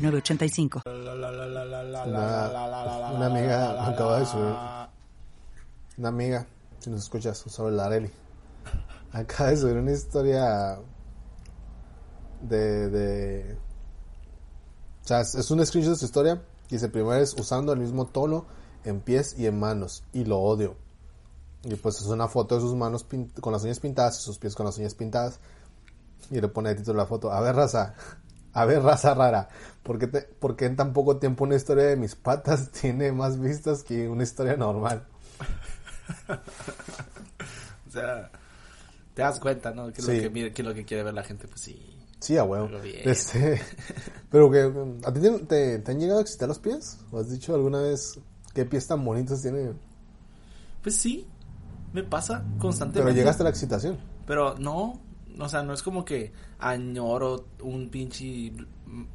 906985. Una, una amiga acaba de subir. Una amiga, si nos escuchas, sobre la Areli. Acaba de subir una historia de. de o sea, es, un screenshot de su historia. Dice: primero es usando el mismo tono en pies y en manos. Y lo odio. Y pues es una foto de sus manos con las uñas pintadas y sus pies con las uñas pintadas. Y le pone de título la foto. A ver, raza. A ver, raza rara. ¿Por qué, te- por qué en tan poco tiempo una historia de mis patas tiene más vistas que una historia normal? O sea, te das cuenta, ¿no? Que, es Sí. lo que, mira- que lo que quiere ver la gente, pues sí. Sí, a huevo. Este, pero que, ¿a ti te, te- te han llegado a excitar los pies? ¿O has dicho alguna vez qué pies tan bonitos tiene? Pues sí, me pasa constantemente. Pero llegaste a la excitación. Pero no, o sea, no es como que añoro un pinche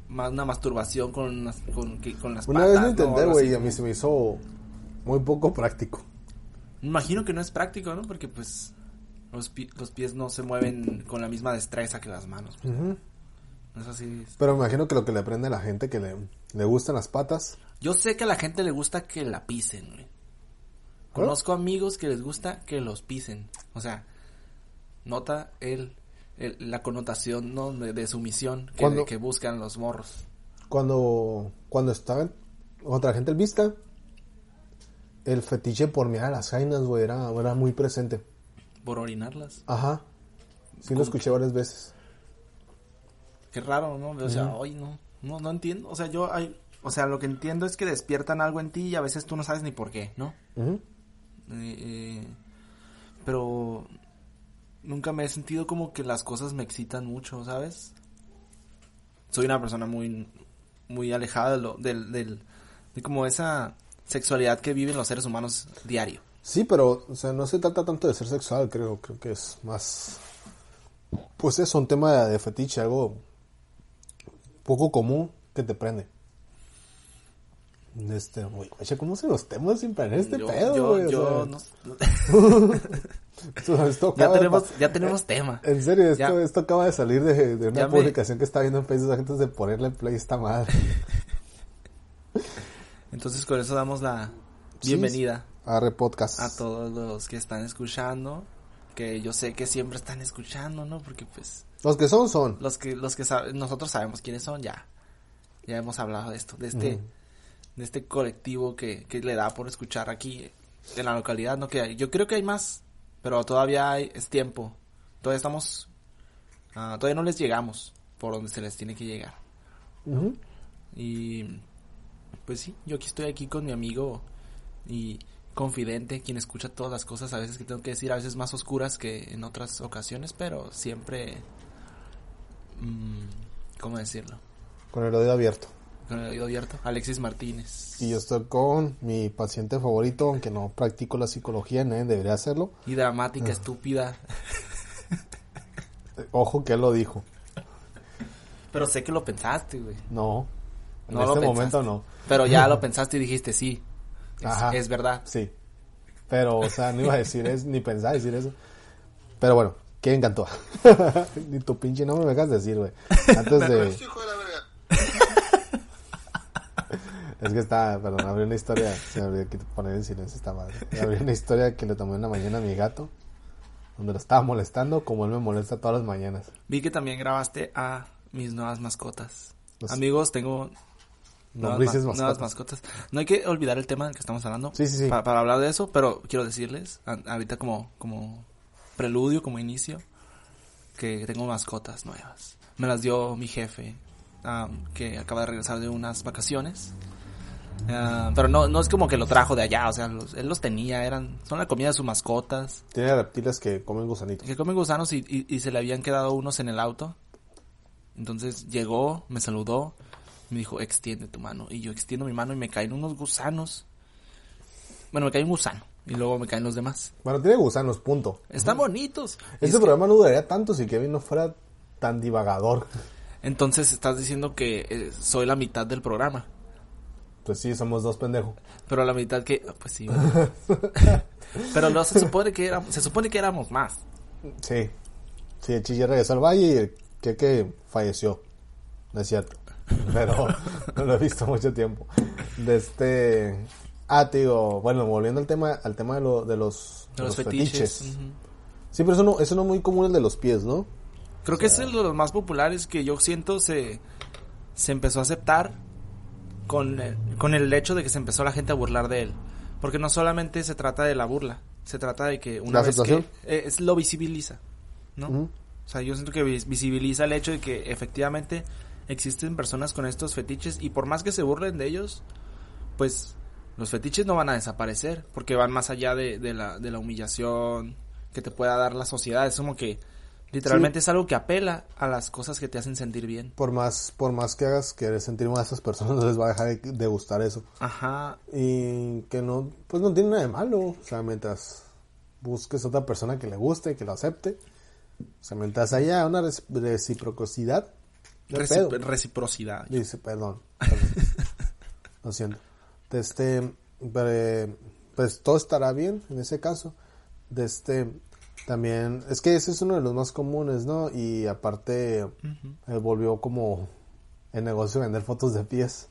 más una masturbación con las con, con las Una patas. vez lo ¿no? intenté, güey, así. y a mí se me hizo muy poco práctico. Imagino que no es práctico, ¿no? Porque pues los, pi- los pies no se mueven con la misma destreza que las manos. Ujú. Es así. Pero me imagino que lo que le aprende a la gente que le, le gustan las patas. Yo sé que a la gente le gusta que la pisen, güey. Conozco amigos que les gusta que los pisen. O sea, nota el, el- la connotación ¿no? de, de sumisión que, Cuando- que buscan los morros. Cuando, cuando estaba contra la gente el vista, el fetiche por mirar a las jainas, güey, era, era muy presente. Por orinarlas. Ajá. Sí lo escuché varias veces. Qué raro, ¿no? O sea, hoy no, no, no entiendo. O sea, yo, hay, o sea, lo que entiendo es que despiertan algo en ti y a veces tú no sabes ni por qué, ¿no? Eh, eh, pero nunca me he sentido como que las cosas me excitan mucho, ¿sabes? Soy una persona muy, muy alejada de lo, del, del, de como esa sexualidad que viven los seres humanos diario. Sí, pero, o sea, no se trata tanto de ser sexual, creo, creo que es más, pues es un tema de, fetiche, algo poco común que te prende. Este, güey, ¿cómo se los temas sin planear este yo, pedo, yo, yo no- esto- esto ya de tenemos, ya tenemos tema. En serio, esto, Ya. esto acaba de salir de, de una me- publicación que estaba viendo en Facebook antes de ponerle play a esta madre. Entonces con eso damos la Sí, bienvenida. Arre podcast. a todos los que están escuchando, que yo sé que siempre están escuchando, ¿no? Porque pues Los que son, son. los que los que sab- nosotros sabemos quiénes son ya. Ya hemos hablado de esto, de este de este colectivo que, que le da por escuchar aquí en la localidad, no que hay. Yo creo que hay más, pero todavía hay, es tiempo. Todavía estamos ah, todavía no les llegamos por donde se les tiene que llegar. Y pues sí, yo aquí estoy aquí con mi amigo y confidente, quien escucha todas las cosas a veces que tengo que decir, a veces más oscuras que en otras ocasiones, pero siempre, mm, ¿cómo decirlo? Con el oído abierto. Con el oído abierto. Alexis Martínez. Y yo estoy con mi paciente favorito, aunque no practico la psicología, nadie debería hacerlo. Y dramática, estúpida. Eh, Ojo que él lo dijo. Pero sé que lo pensaste, güey. No. En No este momento no. Pero ya lo pensaste y dijiste, sí. Es, Ajá. es verdad. Sí. Pero, o sea, no iba a decir eso, ni pensaba decir eso. Pero bueno, ¿qué encantó? ni tu pinche nombre me dejas decir, güey. Antes de... Es que está, perdón, abrí una historia, se me olvidó poner en silencio esta madre. Abrí una historia que le tomé una mañana a mi gato, donde lo estaba molestando, como él me molesta todas las mañanas. Vi que también grabaste a mis nuevas mascotas. Los- Amigos, tengo nuevas, ma- nuevas mascotas. mascotas. No hay que olvidar el tema del que estamos hablando. Sí, sí, sí. pa- para hablar de eso, pero quiero decirles, ahorita como, como preludio, como inicio, que tengo mascotas nuevas. Me las dio mi jefe, ah, que acaba de regresar de unas vacaciones. Ah, pero no, no es como que lo trajo de allá, o sea, los- él los tenía, eran, son la comida de sus mascotas. Tiene reptiles que comen gusanitos. Que comen gusanos y, y, y se le habían quedado unos en el auto. Entonces llegó, me saludó Me dijo, extiende tu mano. Y yo extiendo mi mano y me caen unos gusanos. Bueno, me cae un gusano. Y luego me caen los demás. Bueno, tiene gusanos, punto. Están bonitos. Este es que- programa no duraría tanto si Kevin no fuera tan divagador. Entonces estás diciendo que eh, soy la mitad del programa. Pues sí, somos dos pendejos. Pero la mitad que... Pues sí. Pero no se supone que éramos... Se supone que éramos más. Sí. Sí, el Chi ya regresó al valle y el que falleció. No es cierto. Pero no lo he visto mucho tiempo. De este. Ah, te digo, bueno, volviendo al tema, al tema de, lo, de los, De los fetiches. Ujú. Sí, pero eso no, eso no es muy común el de los pies, ¿no? Creo que es el de los más populares que yo siento se, se empezó a aceptar con el, con el hecho de que se empezó la gente a burlar de él. Porque no solamente se trata de la burla, se trata de que una ¿La vez que eh, es, lo visibiliza, ¿no? O sea, yo siento que vis- visibiliza el hecho de que efectivamente existen personas con estos fetiches y por más que se burlen de ellos, pues los fetiches no van a desaparecer porque van más allá de, de la, de la humillación que te pueda dar la sociedad. Es como que literalmente es algo que apela a las cosas que te hacen sentir bien. Por más, por más que hagas querer sentir mal a esas personas, no les va a dejar de, de gustar eso. Ajá. Y que no, pues no tiene nada de malo. O sea, mientras busques otra persona que le guste, que lo acepte. O sea, mientras haya una reci- reciprocidad. pedo. reciprocidad. Dice, perdón. perdón. Lo siento. Este, pero, pues todo estará bien en ese caso. De este, también, es que ese es uno de los más comunes, ¿no? Y aparte, él volvió como el negocio de vender fotos de pies.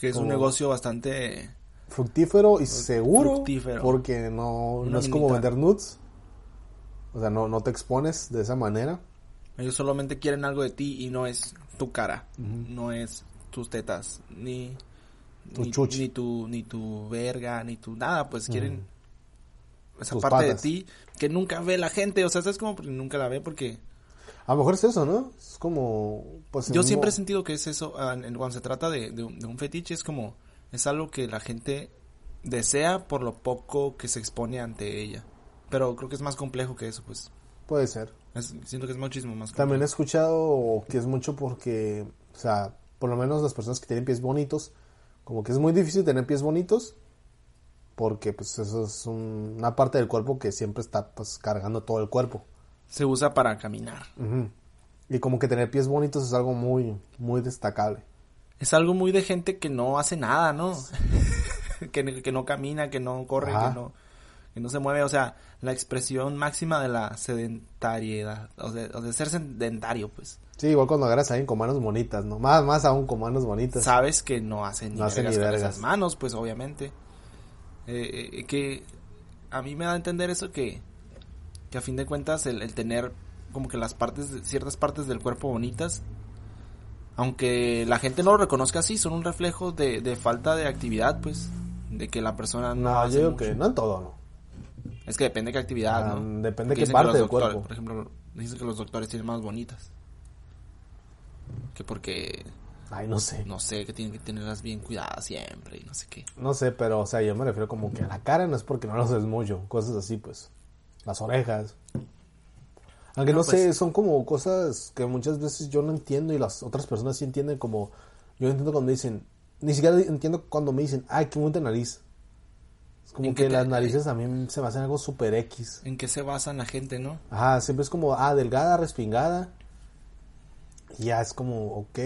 Que es un negocio bastante... Fructífero y seguro. Fructífero. Porque no, no es como vender nudes. O sea, no, no te expones de esa manera. Ellos solamente quieren algo de ti y no es tu cara, no es tus tetas, ni Tu ni, ni tu ni tu verga, ni tu nada, pues quieren esa Tus parte patas. de ti que nunca ve la gente, o sea, es como porque nunca la ve porque A lo mejor es eso, ¿no? Es como, pues... yo siempre he sentido que es eso ah, cuando se trata de, de un, de un fetiche es como es algo que la gente desea por lo poco que se expone ante ella, pero creo que es más complejo que eso, pues Puede ser. Es- siento que es muchísimo más También he complejo. escuchado que es mucho porque, o sea, por lo menos las personas que tienen pies bonitos, como que es muy difícil tener pies bonitos porque pues eso es un- una parte del cuerpo que siempre está pues cargando todo el cuerpo. se usa para caminar. Ujú. Y como que tener pies bonitos es algo muy, muy destacable. Es algo muy de gente que no hace nada, ¿no? que, que no camina, que no corre, Ajá. que no, que no se mueve. O sea, la expresión máxima de la sedentariedad. O de, o de ser sedentario, pues. Sí, igual cuando agarras a alguien con manos bonitas, ¿no? Más, más aún con manos bonitas. Sabes que no hace ni, No hace vergas ni con vergas. esas manos, pues obviamente. Eh, eh, que a mí me da a entender eso que, que a fin de cuentas el, el tener como que las partes, ciertas partes del cuerpo bonitas, aunque la gente no lo reconozca así, son un reflejo de, de falta de actividad, pues, de que la persona no, No, hace yo digo mucho. que no en todo, ¿no? Es que depende de qué actividad, Ah, ¿no? depende de qué parte del doctores- cuerpo. Por ejemplo, dicen que los doctores tienen más bonitas. Que porque, Ay, no sé. no sé, que tienen que tenerlas bien cuidadas siempre y no sé qué. No sé, pero, o sea, yo me refiero como que a la cara no es porque no los ves mucho, cosas así, pues. Las orejas. Aunque no, No, pues- sé, son como cosas que muchas veces yo no entiendo y las otras personas sí entienden como... Yo entiendo cuando dicen... Ni siquiera entiendo cuando me dicen, ay, qué bonita nariz. Es como ¿En que te- las narices a mí se me hacen algo super X. ¿En qué se basan la gente, no? Ajá, siempre es como, ah, delgada, respingada. Y ya es como, ok.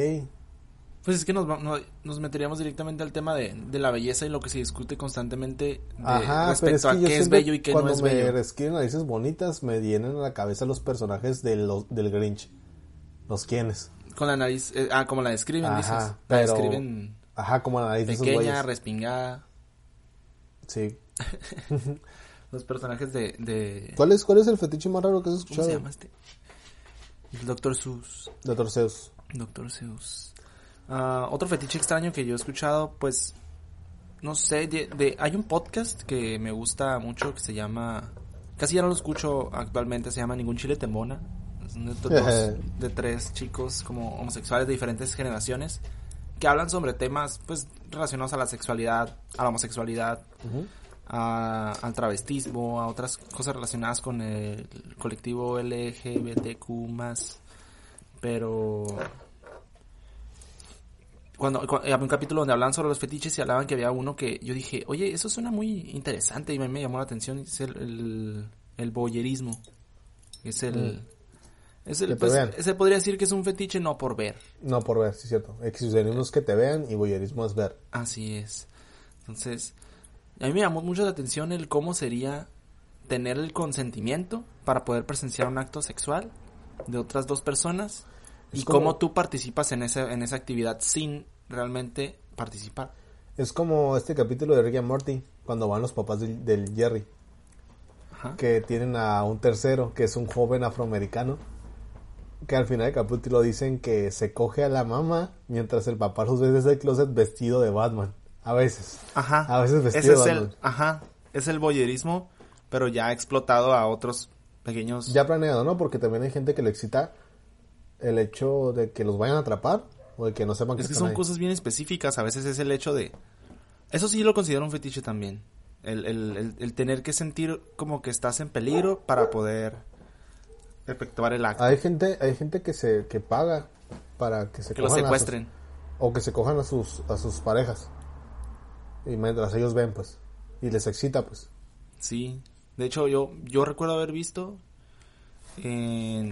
Pues es que nos, no- nos meteríamos directamente al tema de, de la belleza y lo que se discute constantemente de- Ajá, pero es respecto que a qué es bello y qué no cuando es me bello. escriben narices bonitas me vienen a la cabeza los personajes de los, del Grinch. Los quienes. Con la nariz, eh, ah, como la describen, Ajá, dices. La pero- describen Ajá, como la nariz de esos pequeña, güeyes. respingada. Sí. Los personajes de... de ¿Cuál es, ¿Cuál es el fetiche más raro que has ¿Cómo escuchado? se llama este? El Doctor Seuss. De Torceus. Doctor Seuss. Ah, otro fetiche extraño que yo he escuchado, pues, no sé, de, de- hay un podcast que me gusta mucho que se llama, casi ya no lo escucho actualmente, se llama Ningún Chile Tembona. Son de, dos- de tres chicos como homosexuales de diferentes generaciones que hablan sobre temas, pues, relacionados a la sexualidad, a la homosexualidad, a- al travestismo, a otras cosas relacionadas con el colectivo LGBTQ más. Pero cuando, cu- había un capítulo donde hablaban sobre los fetiches y hablaban que había uno que yo dije, oye, eso suena muy interesante y me, me llamó la atención, es el, el, el. Es el... Es el, Mm. Que te pues, se podría decir que es un fetiche no por ver. No, por ver, sí es cierto. Exhibicionismo es que te vean y voyerismo es ver. Así es. Entonces, a mí me llamó mucho la atención el cómo sería tener el consentimiento para poder presenciar un acto sexual de otras dos personas Es y como- cómo tú participas en esa, en esa actividad sin realmente participar. Es como este capítulo de Rick and Morty, cuando van los papás del, del Jerry, Ajá. que tienen a un tercero, que es un joven afroamericano, que al final del capítulo dicen que se coge a la mamá mientras el papá los ve desde el closet vestido de Batman. A veces. Ajá. A veces Ese vestido es de el, Batman. ajá, es el voyerismo, pero ya explotado a otros pequeños. Ya planeado, ¿no? Porque también hay gente que le excita el hecho de que los vayan a atrapar o de que no sepan que Es que están son ahí. cosas bien específicas. A veces es el hecho de. Eso sí lo considero un fetiche también. El, el, el, el tener que sentir como que estás en peligro para poder efectuar el acto. Hay gente, hay gente que se que paga para que se que lo cojan a sus- secuestren. o que se cojan a sus a sus parejas. Y mientras ellos ven, pues, y les excita, pues. Sí. De hecho, yo, yo recuerdo haber visto en...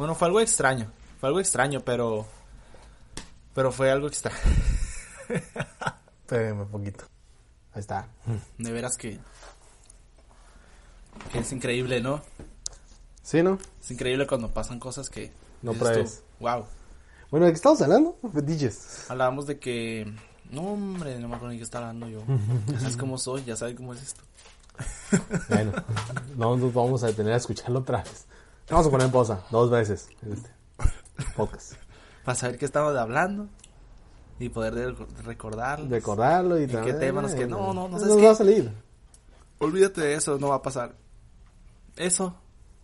Bueno, fue algo extraño. Fue algo extraño, pero... Pero fue algo extraño. Espérenme un poquito. Ahí está. De veras que... Que es increíble, ¿no? ¿Sí, no? Es increíble cuando pasan cosas que... No pruebes. Wow. Bueno, ¿de qué estamos hablando? Fetiches. Hablábamos de que... No, hombre, no me acuerdo ni qué está hablando yo. Ya sabes cómo soy, ya sabes cómo es esto. Bueno, no nos vamos a detener a escucharlo otra vez. Vamos a poner en pausa dos veces en este podcast. Para saber qué estamos hablando. Y poder de- recordarlo. Recordarlo y, ¿Y qué también- tema nos queda? No, no, no, Nos va a salir. Olvídate de eso, no va a pasar. Eso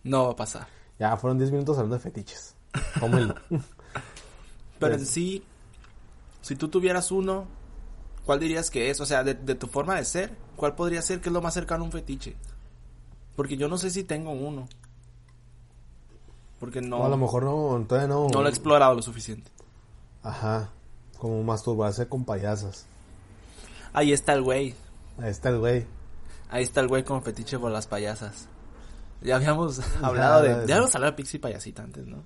no va a pasar. Ya fueron 10 minutos hablando de fetiches. Tómenlo. Pero en sí, si tú tuvieras uno, ¿cuál dirías que es? O sea, de, de tu forma de ser, ¿cuál podría ser que es lo más cercano a un fetiche? Porque yo no sé si tengo uno. Porque no, No, a lo mejor no, todavía no. no lo he explorado lo suficiente. Ajá. Como masturbarse con payasas. Ahí está el güey. Ahí está el güey. Ahí está el güey con fetiche por las payasas. Ya habíamos hablado de... ya. Habíamos hablado de Pixie Payasita antes, ¿no?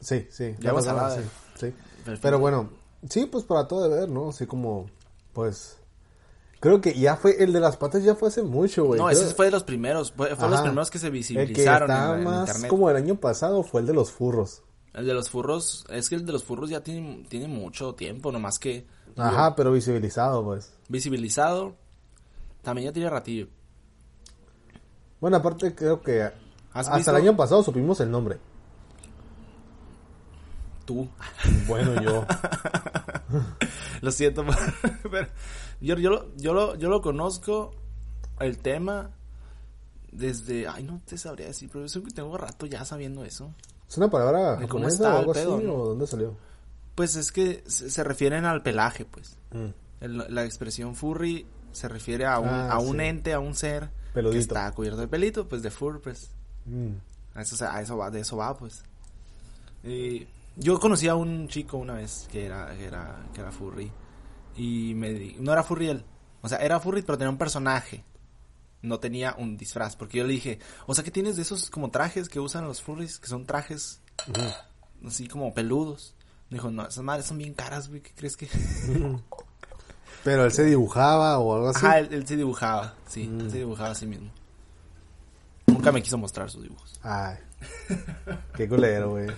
Sí, sí. Ya pasaba, hablado de- sí, sí. Pero bueno, sí, pues para todo de ver, ¿no? Así como, pues... Creo que ya fue, el de las patas ya fue hace mucho, güey. No, Creo- ese fue de los primeros. Fue, fue los primeros que se El que visibilizaron en, en más internet. como el año pasado fue el de los furros. El de los furros, es que el de los furros ya tiene, tiene mucho tiempo, nomás que Ajá, pero visibilizado, pues. visibilizado. También ya tiene ratillo. Bueno, aparte creo que ¿Has hasta visto? el año pasado supimos el nombre. Tú. Bueno, yo. lo siento, pero yo, yo, lo, yo, lo, yo lo conozco, el tema, desde... Ay, no te sabría decir, pero yo que tengo rato ya sabiendo eso. ¿Es una palabra ¿De cómo está o algo pedo, así? no? ¿O dónde salió? Pues es que se, se refieren al pelaje, pues. Mm. El- la expresión furry se refiere a un, Ah, a un sí. ente, a un ser Peludito. que está cubierto de pelito, pues de fur, pues. Mm. A eso, a eso va, de eso va, pues. Y yo conocí a un chico una vez que era, que era, que era furry. Y me di- no era furry él. O sea, era furry, pero tenía un personaje. No tenía un disfraz. Porque yo le dije, o sea, que tienes de esos como trajes que usan los furries, que son trajes así como peludos. Me dijo, no, esas madres son bien caras, güey, ¿qué crees que...? Pero él se dibujaba o algo así. Él, él se dibujaba, sí, él Mm. se dibujaba a sí mismo. Nunca me quiso mostrar sus dibujos. Ay. Qué culero, güey.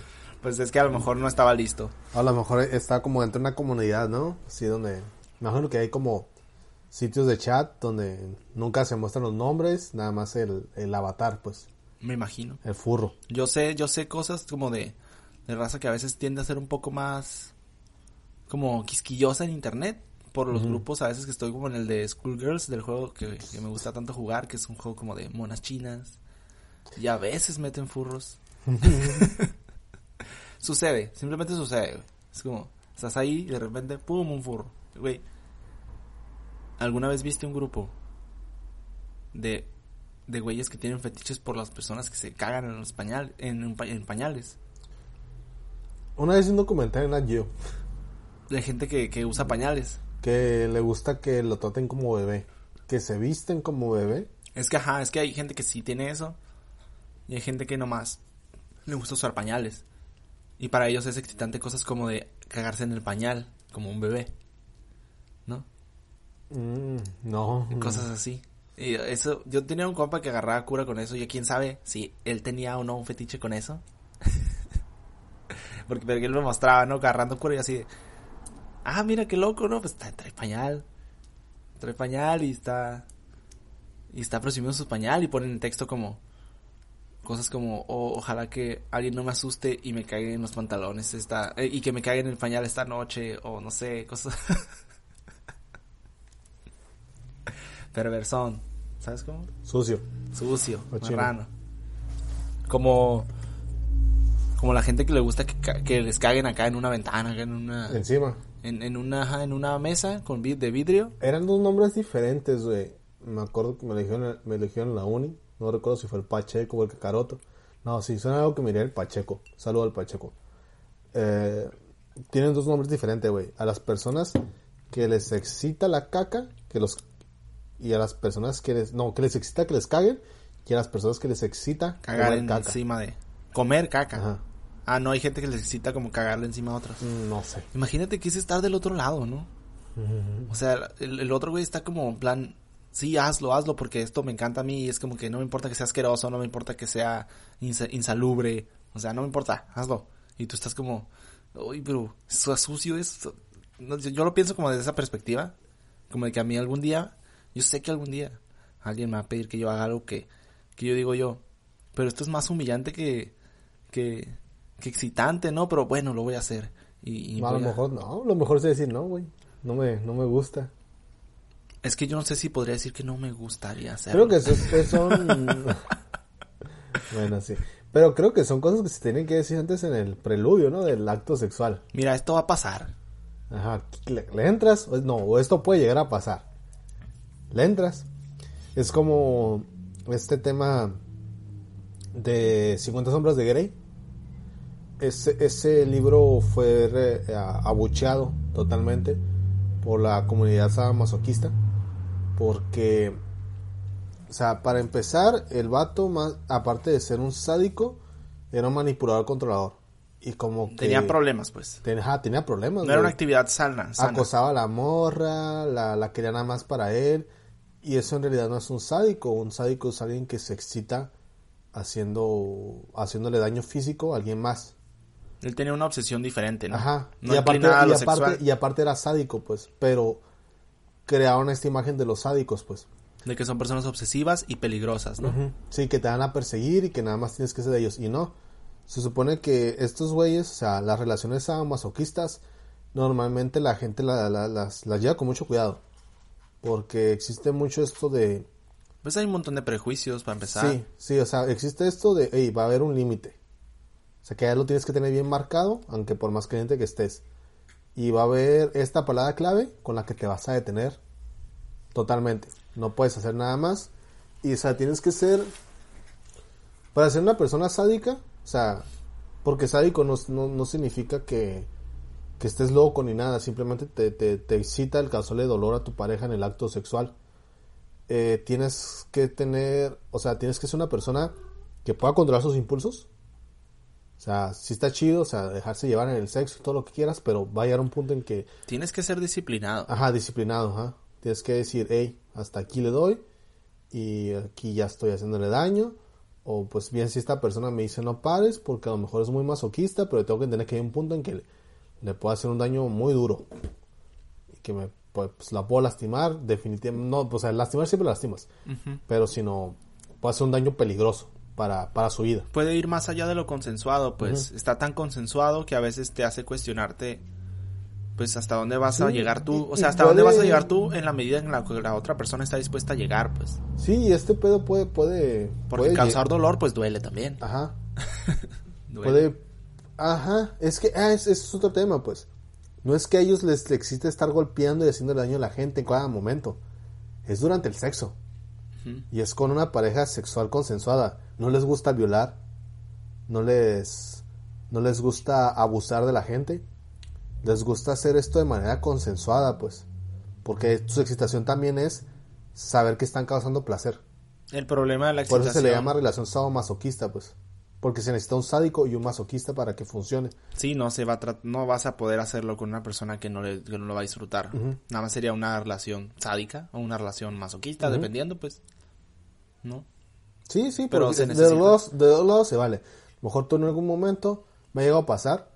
Pues es que a lo mejor no estaba listo. A lo mejor está como dentro de una comunidad, ¿no? Sí, donde... Me imagino que hay como sitios de chat donde nunca se muestran los nombres, nada más el, el avatar, pues, Me imagino. el furro. Yo sé, yo sé cosas como de, de raza que a veces tiende a ser un poco más como quisquillosa en internet por los grupos a veces que estoy como en el de Schoolgirls del juego que, que me gusta tanto jugar, que es un juego como de monas chinas. Y a veces meten furros. sucede, simplemente sucede, güey. Es como, estás ahí y de repente, pum, un furro. Güey, ¿alguna vez viste un grupo de, de güeyes que tienen fetiches por las personas que se cagan en los pañal, en, pañales? Una vez un documental en Geo. de gente que, que usa pañales. Que le gusta que lo traten como bebé. Que se visten como bebé. Es que, ajá, es que hay gente que sí tiene eso. Y hay gente que nomás le gusta usar pañales. Y para ellos es excitante cosas como de cagarse en el pañal, como un bebé. ¿No? Mm, no. Cosas así. Y eso, yo tenía un compa que agarraba cura con eso. Y quién sabe si él tenía o no un fetiche con eso. porque, porque él me mostraba, ¿no? Agarrando cura y así de, Ah, mira qué loco, ¿no? Pues trae, pañal. Trae pañal y está. Y está presumiendo su pañal y ponen en texto como. Cosas como, "Oh, ojalá que alguien no me asuste y me caiga en los pantalones esta, eh, y que me caiga en el pañal esta noche, o no sé, cosas. Perversón, ¿sabes cómo? Sucio. Sucio, marrano. Como. Como la gente que le gusta que, que les caguen acá en una ventana, acá en una. Encima. En, en una en una mesa con vid de vidrio. Eran dos nombres diferentes, güey. Me acuerdo que me eligieron, me eligieron la uni. No recuerdo si fue el Pacheco o el Cacaroto. No, sí, suena algo que miré el Pacheco. Saludo al Pacheco. Eh, tienen dos nombres diferentes, güey. A las personas que les excita la caca, que los y a las personas que les no, que les excita que les caguen y a las personas que les excita Cagar comer en- caca. encima de. Comer caca. Ajá. Ah, no, hay gente que les excita como cagarle encima a otros. Mm, No sé. Imagínate que es estar del otro lado, ¿no? O sea, el, el otro güey está como en plan, sí, hazlo, hazlo, porque esto me encanta a mí y es como que no me importa que sea asqueroso, no me importa que sea insa- insalubre, o sea, no me importa, hazlo. Y tú estás como, uy, pero eso es sucio, es... no, yo, yo lo pienso como desde esa perspectiva, como de que a mí algún día, yo sé que algún día alguien me va a pedir que yo haga algo que, que yo digo yo, pero esto es más humillante que, que, que excitante, ¿no? Pero bueno, lo voy a hacer. Y, y a lo a- mejor no, lo mejor es decir no, güey. No me, no me gusta. Es que yo no sé si podría decir que no me gustaría hacerlo. Creo que eso, es- son... bueno, sí. Pero creo que son cosas que se tienen que decir antes en el preludio, ¿no? Del acto sexual. Mira, esto va a pasar. Ajá. ¿Le, le entras? No, o esto puede llegar a pasar. ¿Le entras? Es como este tema de 50 sombras de Grey. Ese, ese libro fue re- a- abucheado totalmente por la comunidad sadomasoquista. Porque, o sea, para empezar, el vato, más, aparte de ser un sádico, era un manipulador controlador. Y como que... Tenía problemas, pues. Ten- ajá, tenía problemas. No era güey. una actividad sana. sana. Acosaba a la morra, la, la quería nada más para él. Y eso en realidad no es un sádico. Un sádico es alguien que se excita haciendo, haciéndole daño físico a alguien más. Él tenía una obsesión diferente, ¿no? Ajá. No y, aparte, y, aparte, sexual. y aparte era sádico, pues. Pero crearon esta imagen de los sádicos, pues. De que son personas obsesivas y peligrosas, ¿no? Sí, que te van a perseguir y que nada más tienes que ser de ellos. Y no. Se supone que estos güeyes, o sea, las relaciones masoquistas, normalmente la gente la- la- las, las lleva con mucho cuidado. Porque existe mucho esto de... Pues hay un montón de prejuicios para empezar. Sí, sí, o sea, existe esto de, hey, va a haber un límite. O sea, que ya lo tienes que tener bien marcado, aunque por más creyente que estés. Y va a haber esta palabra clave con la que te vas a detener totalmente. No puedes hacer nada más. Y, o sea, tienes que ser... Para ser una persona sádica, o sea, porque sádico no, no, no significa que, que estés loco ni nada, simplemente te, te, te excita el causarle dolor a tu pareja en el acto sexual. Eh, tienes que tener, o sea, tienes que ser una persona que pueda controlar sus impulsos. O sea, sí está chido, o sea, dejarse llevar en el sexo y todo lo que quieras, pero va a llegar un punto en que, Tienes que ser disciplinado. ajá, disciplinado, ajá. Tienes que decir, hey, hasta aquí le doy y aquí ya estoy haciéndole daño. O pues bien, si esta persona me dice no pares, porque a lo mejor es muy masoquista, pero tengo que entender que hay un punto en que le, le puedo hacer un daño muy duro. Y que me, pues, la puedo lastimar, definitivamente. No, pues, o sea, lastimar siempre lastimas. Pero si no, puede hacer un daño peligroso para, para su vida. Puede ir más allá de lo consensuado, pues está tan consensuado que a veces te hace cuestionarte pues hasta dónde vas a llegar tú, o sea, hasta dónde vas a llegar tú en la medida en la que la otra persona está dispuesta a llegar, pues. Sí, este pedo puede, puede, Porque puede causar dolor pues duele también. Ajá. Duele. Puede, ajá, es que, ah, es- es otro tema, pues. No es que a ellos les existe estar golpeando y haciéndole daño a la gente en cada momento. Es durante el sexo. Y es con una pareja sexual consensuada. No les gusta violar. No les, no les gusta abusar de la gente. les gusta hacer esto de manera consensuada, pues. Porque su excitación también es saber que están causando placer. El problema de la Por excitación... eso se le llama relación sadomasoquista, pues. Porque se necesita un sádico y un masoquista para que funcione. Sí, no se va a no vas a poder hacerlo con una persona que no, le, que no lo va a disfrutar. Nada más sería una relación sádica o una relación masoquista, dependiendo, pues. ¿No? Sí, sí, Pero pero se de, los de dos lados se vale. Mejor tú en algún momento me ha llegado a pasar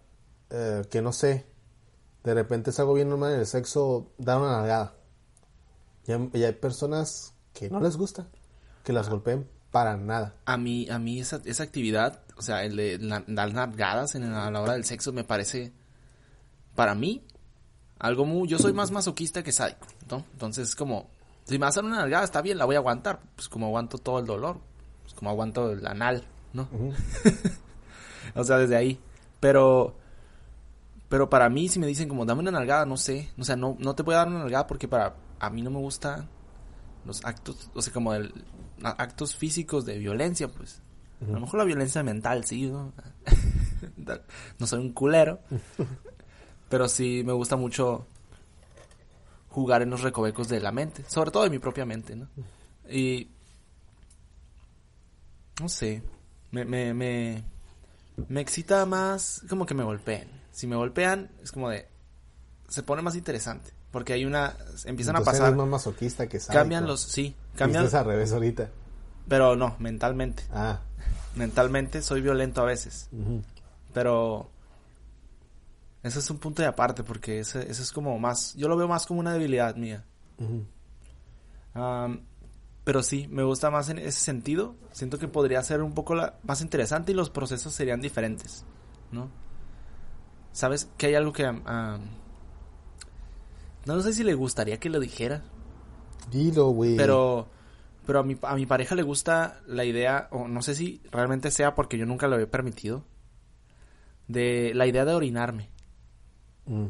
eh, que no sé, de repente es algo bien normal en el sexo dar una nalgada. Y hay, y hay personas que no les gusta que las golpeen para nada. A mí, a mí esa, esa actividad, o sea, el de la- dar nalgadas en, a la hora del sexo me parece, para mí, algo muy... Yo soy más masoquista que sádico, ¿no? Entonces, como, si me hacen una nalgada, está bien, la voy a aguantar. Pues como aguanto todo el dolor, pues como aguanto el anal, ¿no? o sea, desde ahí. Pero, pero para mí, si me dicen como, dame una nalgada, no sé. O sea, no, no te voy a dar una nalgada porque para, a mí no me gustan los actos, o sea, como el, actos físicos de violencia, pues. A lo mejor la violencia mental, sí, ¿no? no soy un culero. pero sí me gusta mucho jugar en los recovecos de la mente, sobre todo de mi propia mente, ¿no? Y no sé, me, me, me, me excita más como que me golpeen. Si me golpean, es como de, se pone más interesante, porque hay una, empiezan a pasar, eres más masoquista que sádico. cambian los, sí, cambian, Cambian. al revés ahorita. pero no, mentalmente, Ah. mentalmente soy violento a veces, pero ese es un punto de aparte, porque ese, ese es como más, yo lo veo más como una debilidad mía. Pero sí, me gusta más en ese sentido. Siento que podría ser un poco la- más interesante y los procesos serían diferentes, ¿no? ¿Sabes que hay algo que... no sé si le gustaría que lo dijera, Dilo, güey. pero... Pero a mi, a mi pareja le gusta la idea, o no sé si realmente sea porque yo nunca lo he permitido, de la idea de orinarme. Mm.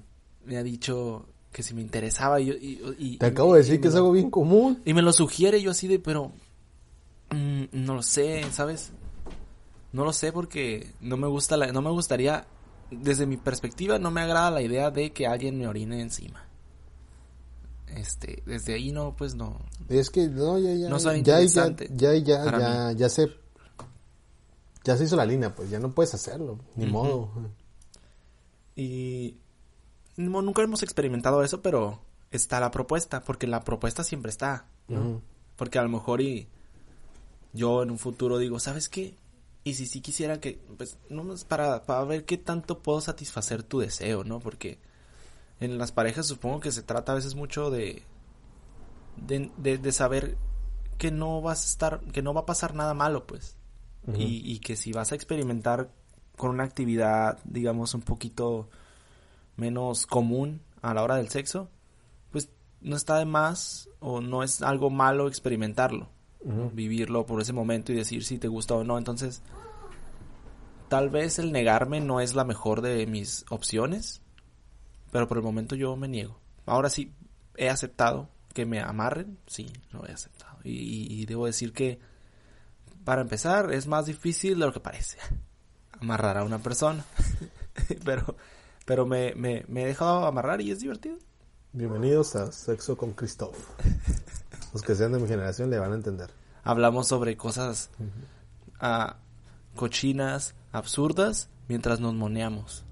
Me ha dicho que si me interesaba y... yo- y- y- Te y- acabo de decir que es lo- algo bien común. y me lo sugiere yo así de, pero... mm, no lo sé, ¿sabes? No lo sé porque no me gusta la... No me gustaría... Desde mi perspectiva no me agrada la idea de que alguien me orine encima. Este, desde ahí no, pues no. Es que no, ya, ya. No ya, ya, interesante ya, ya, ya, ya se. Ya se hizo la línea, pues ya no puedes hacerlo, ni modo. Y... no, nunca hemos experimentado eso, pero está la propuesta, porque la propuesta siempre está. Porque a lo mejor y yo en un futuro digo, ¿sabes qué? Y si sí quisiera que, pues, no más para, para ver qué tanto puedo satisfacer tu deseo, ¿no? Porque en las parejas supongo que se trata a veces mucho de, de, de, de saber que no vas a estar, que no va a pasar nada malo, pues. Y, y que si vas a experimentar con una actividad, digamos, un poquito menos común a la hora del sexo, pues no está de más o no es algo malo experimentarlo, vivirlo por ese momento y decir si te gusta o no. Entonces, tal vez el negarme no es la mejor de mis opciones, pero por el momento yo me niego. Ahora sí, he aceptado que me amarren, sí, lo he aceptado. Y, y- y debo decir que, para empezar, es más difícil de lo que parece. Amarrar a una persona. pero pero me, me, me he dejado amarrar y es divertido. Bienvenidos a Sexo con Christoph. Los que sean de mi generación le van a entender. Hablamos sobre cosas ah, cochinas, absurdas, mientras nos moneamos.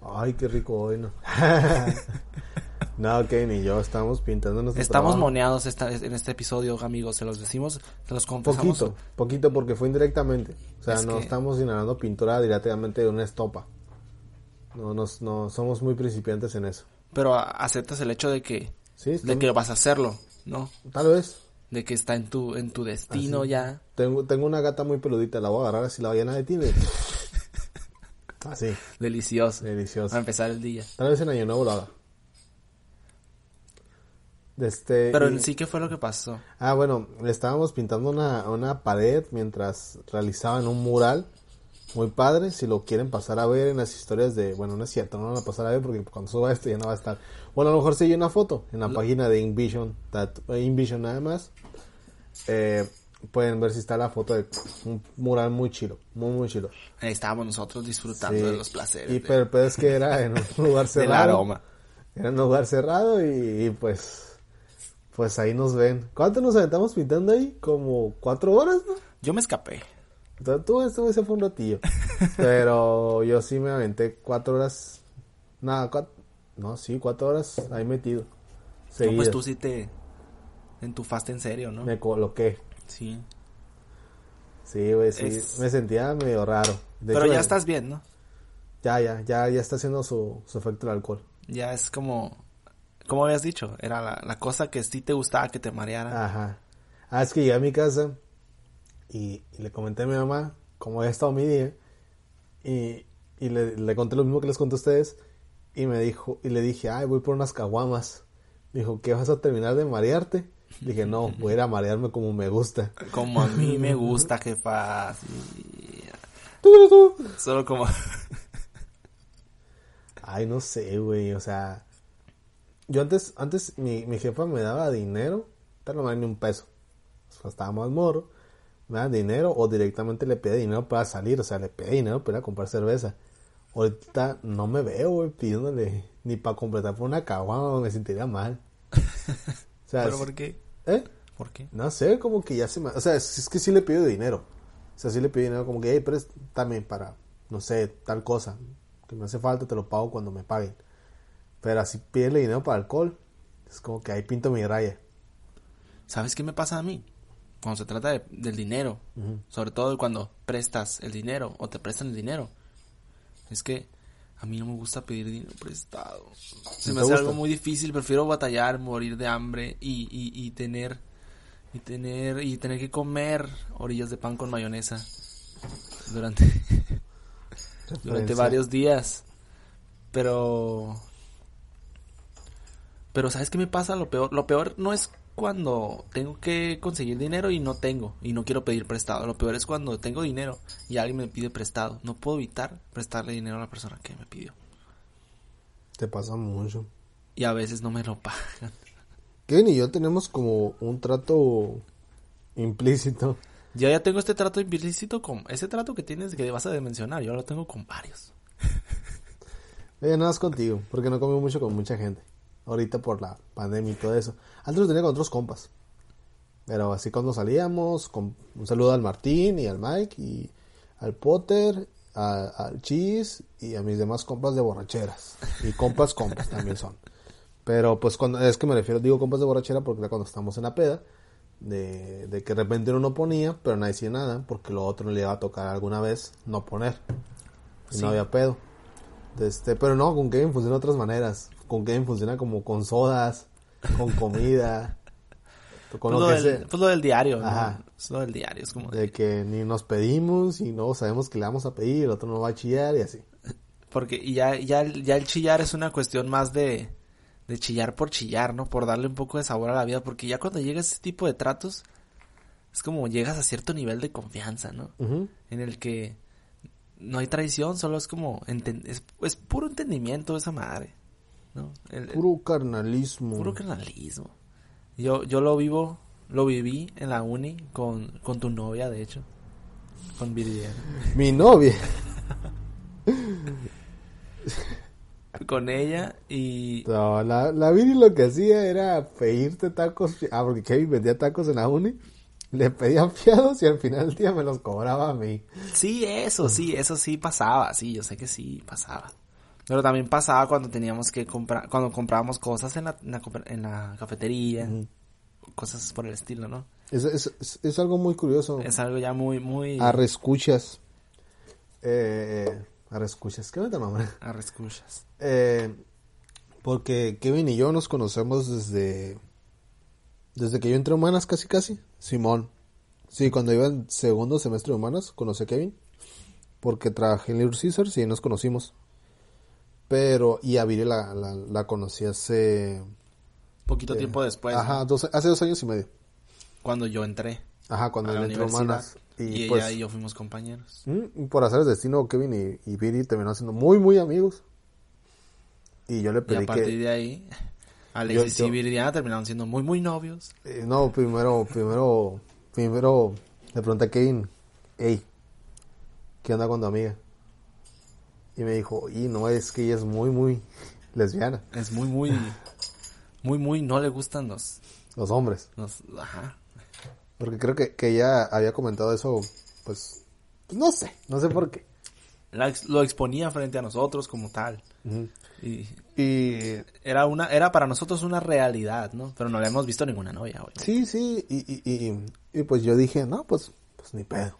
Ay, qué rico hoy, ¿no? no, Ken y yo estamos pintando nuestro Estamos trabajo. moneados esta, en este episodio, amigos. Se los decimos, se los confesamos. Poquito, poquito porque fue indirectamente. O sea, Es no que- estamos inhalando pintura directamente de una estopa. No, nos, no somos muy principiantes en eso. Pero aceptas el hecho de que, Sí, de que vas a hacerlo, ¿no? tal vez. De que está en tu, en tu destino Así. ya. Tengo, tengo una gata muy peludita, la voy a agarrar así la ballena de tine. Así, Delicioso. delicioso. A empezar el día. Tal vez en Año Nuevo lo haga. Este, Pero en sí, ¿qué fue lo que pasó? Ah, bueno, le estábamos pintando una, una pared mientras realizaban un mural muy padre. Si lo quieren pasar a ver en las historias de. Bueno, no es cierto, no lo van a pasar a ver porque cuando suba esto ya no va a estar. Bueno, a lo mejor sí hay una foto en la página de InVision, that- InVision nada más. Eh, pueden ver si está la foto de un mural muy chido, muy, muy chido. Ahí estábamos nosotros disfrutando Sí. de los placeres. Y de- pero es que era en un lugar del cerrado. aroma. Era un lugar cerrado y, y, pues, pues ahí nos ven. ¿Cuánto nos aventamos pintando ahí? Como cuatro horas, ¿no? Yo me escapé. Entonces, tú esto se fue un ratillo. Pero yo sí me aventé cuatro horas. Nada, cuatro, no, sí, cuatro horas ahí metido. No, pues Seguidas. tú sí te entufaste en serio, ¿no? Me coloqué. Sí. Sí, güey, sí. Es- Me sentía medio raro. De Pero hecho, ya estás bien, ¿no? Ya, ya, ya, ya está haciendo su, su efecto el alcohol. Ya es como... Como habías dicho, era la, la cosa que sí te gustaba que te mareara. Ajá. Ah, es que llegué a mi casa y, y le comenté a mi mamá cómo había estado mi día y, y le, le conté lo mismo que les conté a ustedes y me dijo, y le dije, ay, voy por unas caguamas. Dijo, ¿qué vas a terminar de marearte? Dije, no, voy a ir a marearme como me gusta. Como a mí me gusta, jefa. sí. Solo como... Ay, no sé, güey, o sea, yo antes, antes mi, mi jefa me daba dinero, tal no me ni un peso, o sea, estaba más morro, me daban dinero o directamente le pedía dinero para salir, o sea, le pedía dinero para comprar cerveza. Ahorita no me veo, güey, pidiéndole ni para completar por una caguama, me sentiría mal. O sea, ¿Pero por qué? ¿eh? ¿Por qué? No sé, como que ya se me... O sea, es, es que sí le pido dinero. O sea, sí le pido dinero como que, hey, préstame para, no sé, tal cosa. Que me hace falta, te lo pago cuando me paguen. Pero así pídele dinero para alcohol. Es como que ahí pinto mi raya. ¿Sabes qué me pasa a mí? Cuando se trata de- del dinero, sobre todo cuando prestas el dinero o te prestan el dinero, es que a mí no me gusta pedir dinero prestado. Se ¿No me hace gusta? algo muy difícil, prefiero batallar, morir de hambre y, y, y tener y tener y tener que comer orillas de pan con mayonesa durante durante varios días. Pero pero ¿sabes qué me pasa? Lo peor, lo peor no es cuando tengo que conseguir dinero y no tengo y no quiero pedir prestado. Lo peor es cuando tengo dinero y alguien me pide prestado. No puedo evitar prestarle dinero a la persona que me pidió. Te pasa mucho. Y a veces no me lo pagan. Kevin y yo tenemos como un trato implícito. Yo ya tengo este trato implícito con ese trato que tienes que vas a mencionar. Yo lo tengo con varios. Eh, nada más contigo, porque no comí mucho con mucha gente. Ahorita por la pandemia y todo eso. Antes lo tenía con otros compas. Pero así cuando salíamos, con un saludo al Martín y al Mike y al Potter, a- al Cheese y a mis demás compas de borracheras. Y compas, compas también son. Pero pues cuando es que me refiero, digo compas de borrachera porque era cuando estamos en la peda. De, de que de repente uno no ponía, pero nadie decía nada, porque lo otro le iba a tocar alguna vez no poner. Y Sí. no había pedo. Este, pero no, con Kevin funciona de otras maneras. Con Kevin funciona como con sodas, con comida, con Pues lo lo, que del, sea. pues lo del diario, ¿no? Ajá. Es lo del diario, es como de- que ni nos pedimos y no sabemos que le vamos a pedir, el otro no va a chillar y así. Porque ya, ya, ya el chillar es una cuestión más de, de chillar por chillar, ¿no? Por darle un poco de sabor a la vida. Porque ya cuando llega ese tipo de tratos, es como llegas a cierto nivel de confianza, ¿no? En el que no hay traición, solo es como, es puro entendimiento esa madre, ¿no? El- Puro carnalismo. puro carnalismo. Yo, yo lo vivo, lo viví en la uni con, con tu novia, de hecho. Con Viridiana. Mi novia. Con ella y... No, la, la Viri lo que hacía era pedirte tacos. Ah, porque Kevin vendía tacos en la uni. Le pedían fiados y al final del día me los cobraba a mí. Sí, eso, sí, eso sí pasaba, sí, yo sé que sí pasaba. Pero también pasaba cuando teníamos que comprar, cuando comprábamos cosas en la, en la, cope- en la cafetería, cosas por el estilo, ¿no? Es, es, es, es algo muy curioso. Es algo ya muy, muy... Arrescuchas. Eh, arrescuchas. ¿Qué me mamá? Arrescuchas. Eh, porque Kevin y yo nos conocemos desde desde que yo entré a humanas casi casi. Simón. Sí, cuando iba en segundo semestre de humanas conocí a Kevin. Porque trabajé en Little Caesars y ahí nos conocimos. Pero, y a Viri la, la, la conocí hace... Poquito eh, tiempo después, Ajá, ¿no? dos- hace dos años y medio. cuando yo entré Ajá, cuando él entró y, Y, ella pues, y yo fuimos compañeros. Mm, Por hacer el destino, Kevin y, y Viri terminaron siendo muy, muy amigos. Y yo le Y pedí a partir que... de ahí, Alexis yo- y Viridiana terminaron siendo muy, muy novios. eh, no, primero, primero primero le pregunté a Kevin, hey, ¿qué onda con tu amiga? Y me dijo, y no, es que ella es muy, muy lesbiana, Es muy, muy, muy, muy, no le gustan los, los hombres. los, ajá. Porque creo que, que ella había comentado eso, pues, pues no sé, no sé por qué. La lo exponía frente a nosotros como tal. Y Y era una, era para nosotros una realidad, ¿no? Pero no le hemos visto ninguna novia, güey. sí, sí, y, y, y, y pues yo dije, no, pues, pues ni pedo.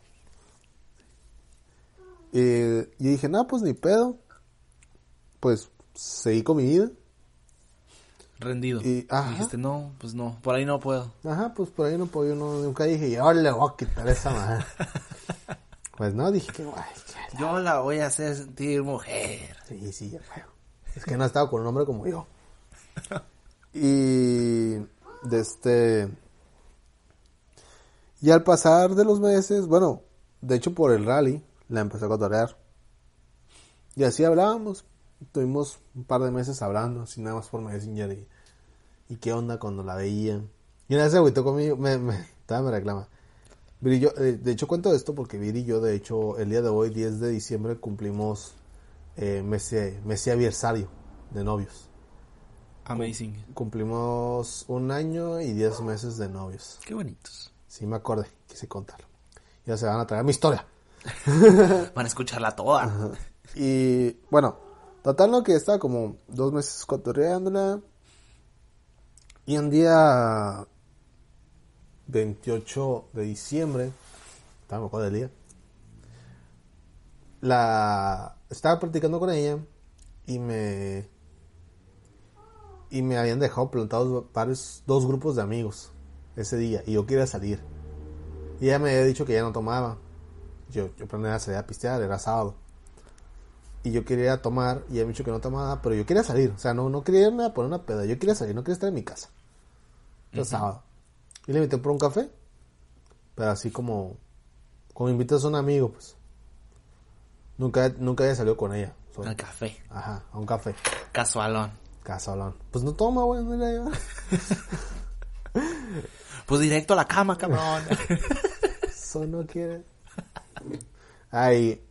Y, y dije, no, pues ni pedo. Pues seguí con mi vida. Rendido. Y- ajá. dijiste, no, pues no, por ahí no puedo. Ajá, pues por ahí no puedo, yo no, nunca dije, yo le voy a quitar esa madre. pues no, dije que la- Yo la voy a hacer sentir mujer. Sí, sí, ya. Es que no ha estado con un hombre como yo. Y de este. Y al pasar de los meses, bueno, de hecho por el rally, la empecé a cotorear. Y así hablábamos. Tuvimos un par de meses hablando, así nada más por Messenger. Y, y qué onda cuando la veía. Y una vez se agüitó conmigo, me, me, me reclama. Viri yo, eh, de hecho cuento esto porque Viri y yo, de hecho, el día de hoy, 10 de diciembre, cumplimos eh, mesi, mesianiversario de novios. Amazing. Cumplimos un año y 10 meses de novios. Qué bonitos. Sí me acordé, quise contarlo. Ya se van a traer mi historia. Van a escucharla toda. Y bueno, total lo que estaba como dos meses cotorreándola. Y un día 28 de diciembre, estaba mejor del día, la estaba platicando con ella y me y me habían dejado plantados varios dos grupos de amigos ese día y yo quería salir. Y ella me había dicho que ya no tomaba. Yo, yo planeaba salir a pistear, era sábado y yo quería tomar y me dicho que no tomaba, pero yo quería salir, o sea, no, no quería irme a poner una peda, yo quería salir, no quería estar en mi casa. Era sábado. Y le invité por un café, pero así como, como invitas a un amigo, pues. Nunca, nunca había salido con ella. Al café. Ajá, a un café, Casualón. casolón. Pues no toma, güey, no le Pues directo a la cama, cabrón. Eso no quiere. Ay.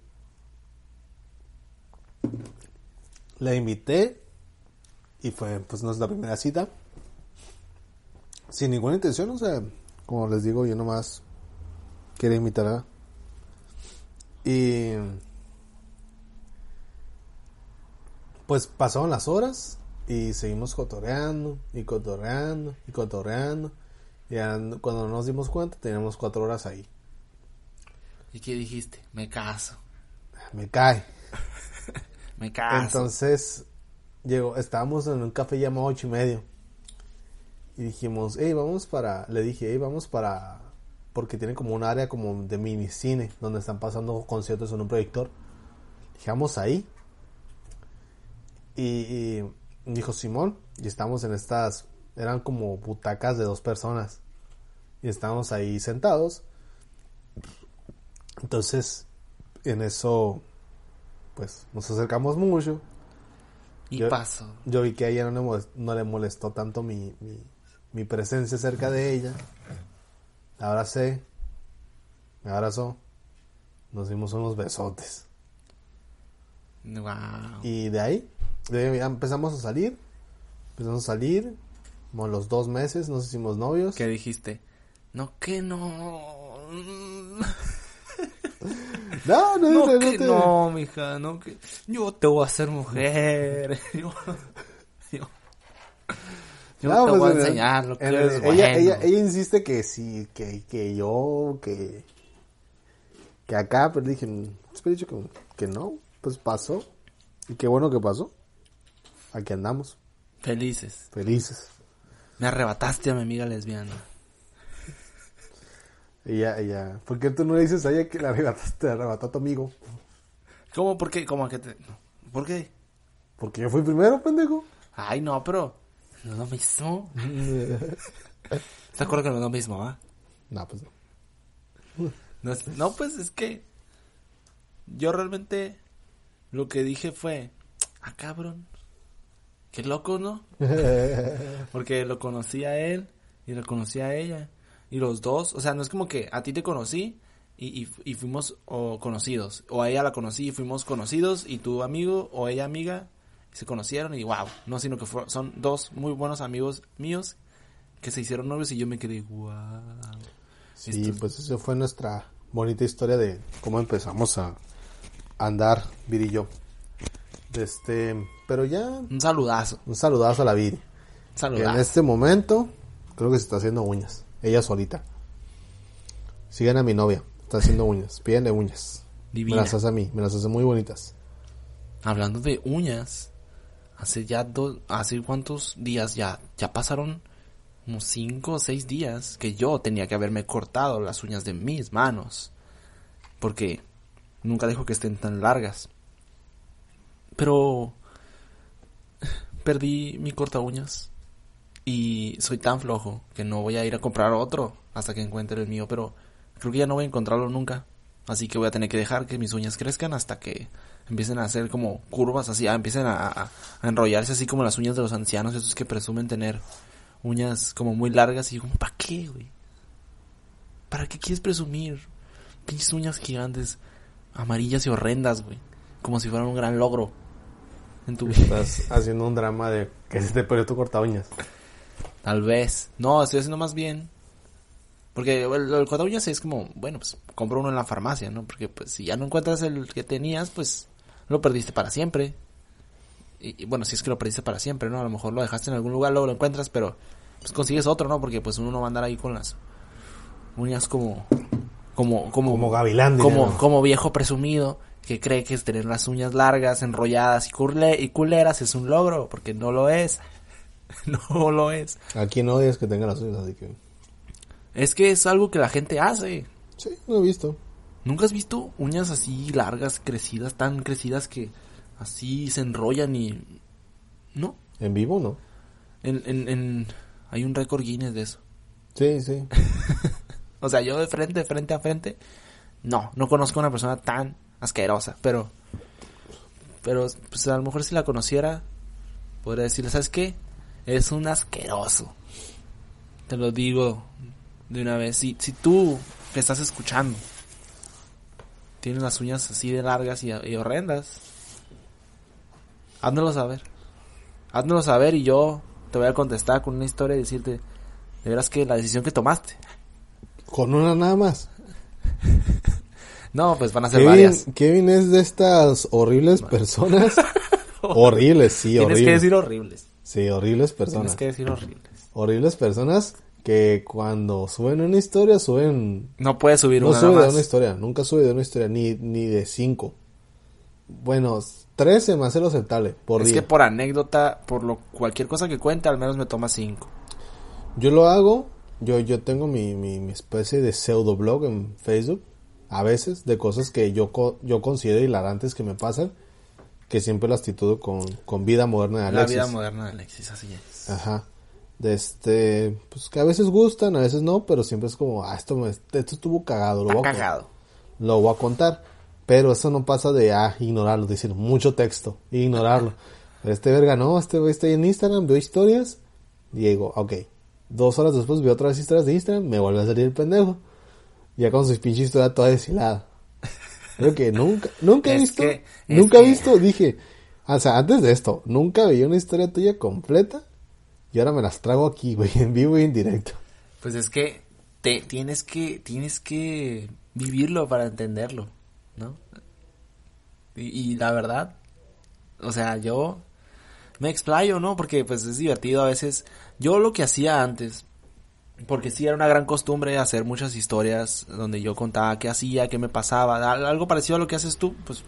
La invité y fue pues nuestra primera cita. Sin ninguna intención, o sea, como les digo, yo nomás quería invitarla. Y pues pasaron las horas y seguimos cotorreando y cotorreando y cotorreando. Y cuando nos dimos cuenta teníamos cuatro horas ahí. ¿Y qué dijiste? Me caso. Me cae. Me caso. Entonces, llegó, estábamos en un café llamado ocho y medio. Y dijimos, hey, vamos para, le dije, hey, vamos para, porque tiene como un área como de mini cine, donde están pasando conciertos en un proyector. Dije, vamos ahí. Y, y dijo Simón, y estamos en estas, eran como butacas de dos personas. Y estábamos ahí sentados. Entonces, en eso, pues nos acercamos mucho. y yo- paso. Yo vi que a ella no le molestó, no le molestó tanto mi, mi, mi presencia cerca de ella. La abracé, me abrazó, nos dimos unos besotes. Wow. Y de ahí, de ahí empezamos a salir, empezamos a salir, como los dos meses nos hicimos novios. ¿Qué dijiste? No, que no. No, no, No, no, que te- no, mija, no, que yo te voy a hacer mujer. Yo, yo, yo No, te pues, voy a el- enseñar lo que en el- es ella, bueno. ella, ella insiste que sí, que, que yo, que, que acá, pero dije, pues he dicho que, que no, pues pasó. Y qué bueno que pasó. Aquí andamos, Felices. felices. Me arrebataste a mi amiga lesbiana. Ella, ella, ¿por qué tú no le dices a ella que la arrebataste, te arrebató a tu amigo? ¿Cómo? ¿Por qué? ¿Cómo que te...? ¿Por qué? Porque yo fui primero, pendejo. Ay, no, pero... No es lo mismo. ¿Estás de acuerdo que no es lo mismo, ah? no, pues no. No, es- no, pues es que... Yo realmente... Lo que dije fue... Ah, cabrón. Qué loco, ¿no? Porque lo conocí a él y lo conocí a ella. Y los dos, o sea, no es como que a ti te conocí y, y, y fuimos o conocidos. O a ella la conocí y fuimos conocidos y tu amigo o ella amiga se conocieron y wow. No, sino que son dos muy buenos amigos míos que se hicieron novios y yo me quedé wow. Sí, pues esa fue nuestra bonita historia de cómo empezamos a andar, Viri y yo. Este, pero ya Un saludazo. un saludazo a la Viri. Que en saludazo. este momento creo que se está haciendo uñas. Ella solita. Sigan a mi novia. Está haciendo uñas. Pídenle uñas. Divina. Me las hace a mí. Me las hace muy bonitas. Hablando de uñas, hace ya dos, hace cuántos días ya, ya pasaron unos cinco o seis días que yo tenía que haberme cortado las uñas de mis manos. Porque nunca dejo que estén tan largas. Pero perdí mi corta uñas. Y soy tan flojo que no voy a ir a comprar otro hasta que encuentre el mío. Pero creo que ya no voy a encontrarlo nunca. Así que voy a tener que dejar que mis uñas crezcan hasta que empiecen a hacer como curvas así, ah, empiecen a, a- a enrollarse así como las uñas de los ancianos, esos que presumen tener uñas como muy largas y como, ¿para qué, güey? ¿Para qué quieres presumir? Pinches uñas gigantes, amarillas y horrendas, güey. Como si fueran un gran logro en tu vida. Estás haciendo un drama de que se te perdió tu corta uñas. Tal vez. No, estoy haciendo más bien. Porque el, el corta uñas es como, bueno, pues compro uno en la farmacia, ¿no? Porque pues si ya no encuentras el que tenías, pues lo perdiste para siempre. Y, y, bueno, si es que lo perdiste para siempre, ¿no? A lo mejor lo dejaste en algún lugar, luego lo encuentras, pero pues consigues otro, ¿no? Porque pues uno no va a andar ahí con las uñas como como como Como gavilán, como como viejo presumido que cree que es tener las uñas largas, enrolladas y, curle, y culeras es un logro, porque no lo es. no lo es. ¿A quién odias que tenga las uñas? Así que... Es que es algo que la gente hace. Sí, lo he visto. ¿Nunca has visto uñas así largas, crecidas, tan crecidas que así se enrollan y... ¿No? ¿En vivo no? En, en, en... Hay un récord Guinness de eso. Sí, sí. O sea, yo de frente, frente a frente, no, no conozco a una persona tan asquerosa, pero... Pero, pues a lo mejor si la conociera, podría decirle, ¿sabes qué? Es un asqueroso. Te lo digo de una vez. Si, si tú que estás escuchando tienes las uñas así de largas y, y horrendas, házmelo saber. Házmelo saber y yo te voy a contestar con una historia y decirte, de veras que la decisión que tomaste. Con una nada más. No, pues van a ser Kevin, varias. Kevin es de estas horribles personas. horribles, sí, Tienes horribles. que decir horribles. Sí, horribles Tienes personas. que decir horribles. Horribles personas que cuando suben una historia suben... No puedes subir No una sube nada de una historia, nunca sube de una historia, ni, ni de cinco. Bueno, tres se me hace lo aceptable por es día. que por anécdota, por lo cualquier cosa que cuente, al menos me toma cinco. Yo lo hago, yo, yo tengo mi, mi, mi especie de pseudo blog en Facebook, a veces, de cosas que yo, co- yo considero hilarantes que me pasan, que siempre las titulo con, con vida moderna de La Alexis. vida moderna de Alexis, así es. Ajá. De este, pues que a veces gustan, a veces no, pero siempre es como, ah, esto, me, esto estuvo cagado, lo voy, a, cagado. lo voy a contar. Pero eso no pasa de, ah, ignorarlo, decir mucho texto, ignorarlo. Pero este verga no, este güey está ahí en Instagram, veo historias, y digo, ok. Dos horas después veo otras historias de Instagram, me vuelve a salir el pendejo. Ya con su pinche historia toda deshilada. Creo que nunca, nunca he visto, que- nunca he que- visto, dije, o sea, antes de esto, nunca veía una historia tuya completa, y ahora me las trago aquí, güey, en vivo y en directo. Pues es que te tienes que tienes que vivirlo para entenderlo, ¿no? Y, y la verdad, o sea, yo me explayo, ¿no? Porque pues es divertido a veces. Yo lo que hacía antes, porque sí era una gran costumbre hacer muchas historias donde yo contaba qué hacía, qué me pasaba, al- algo parecido a lo que haces tú, pues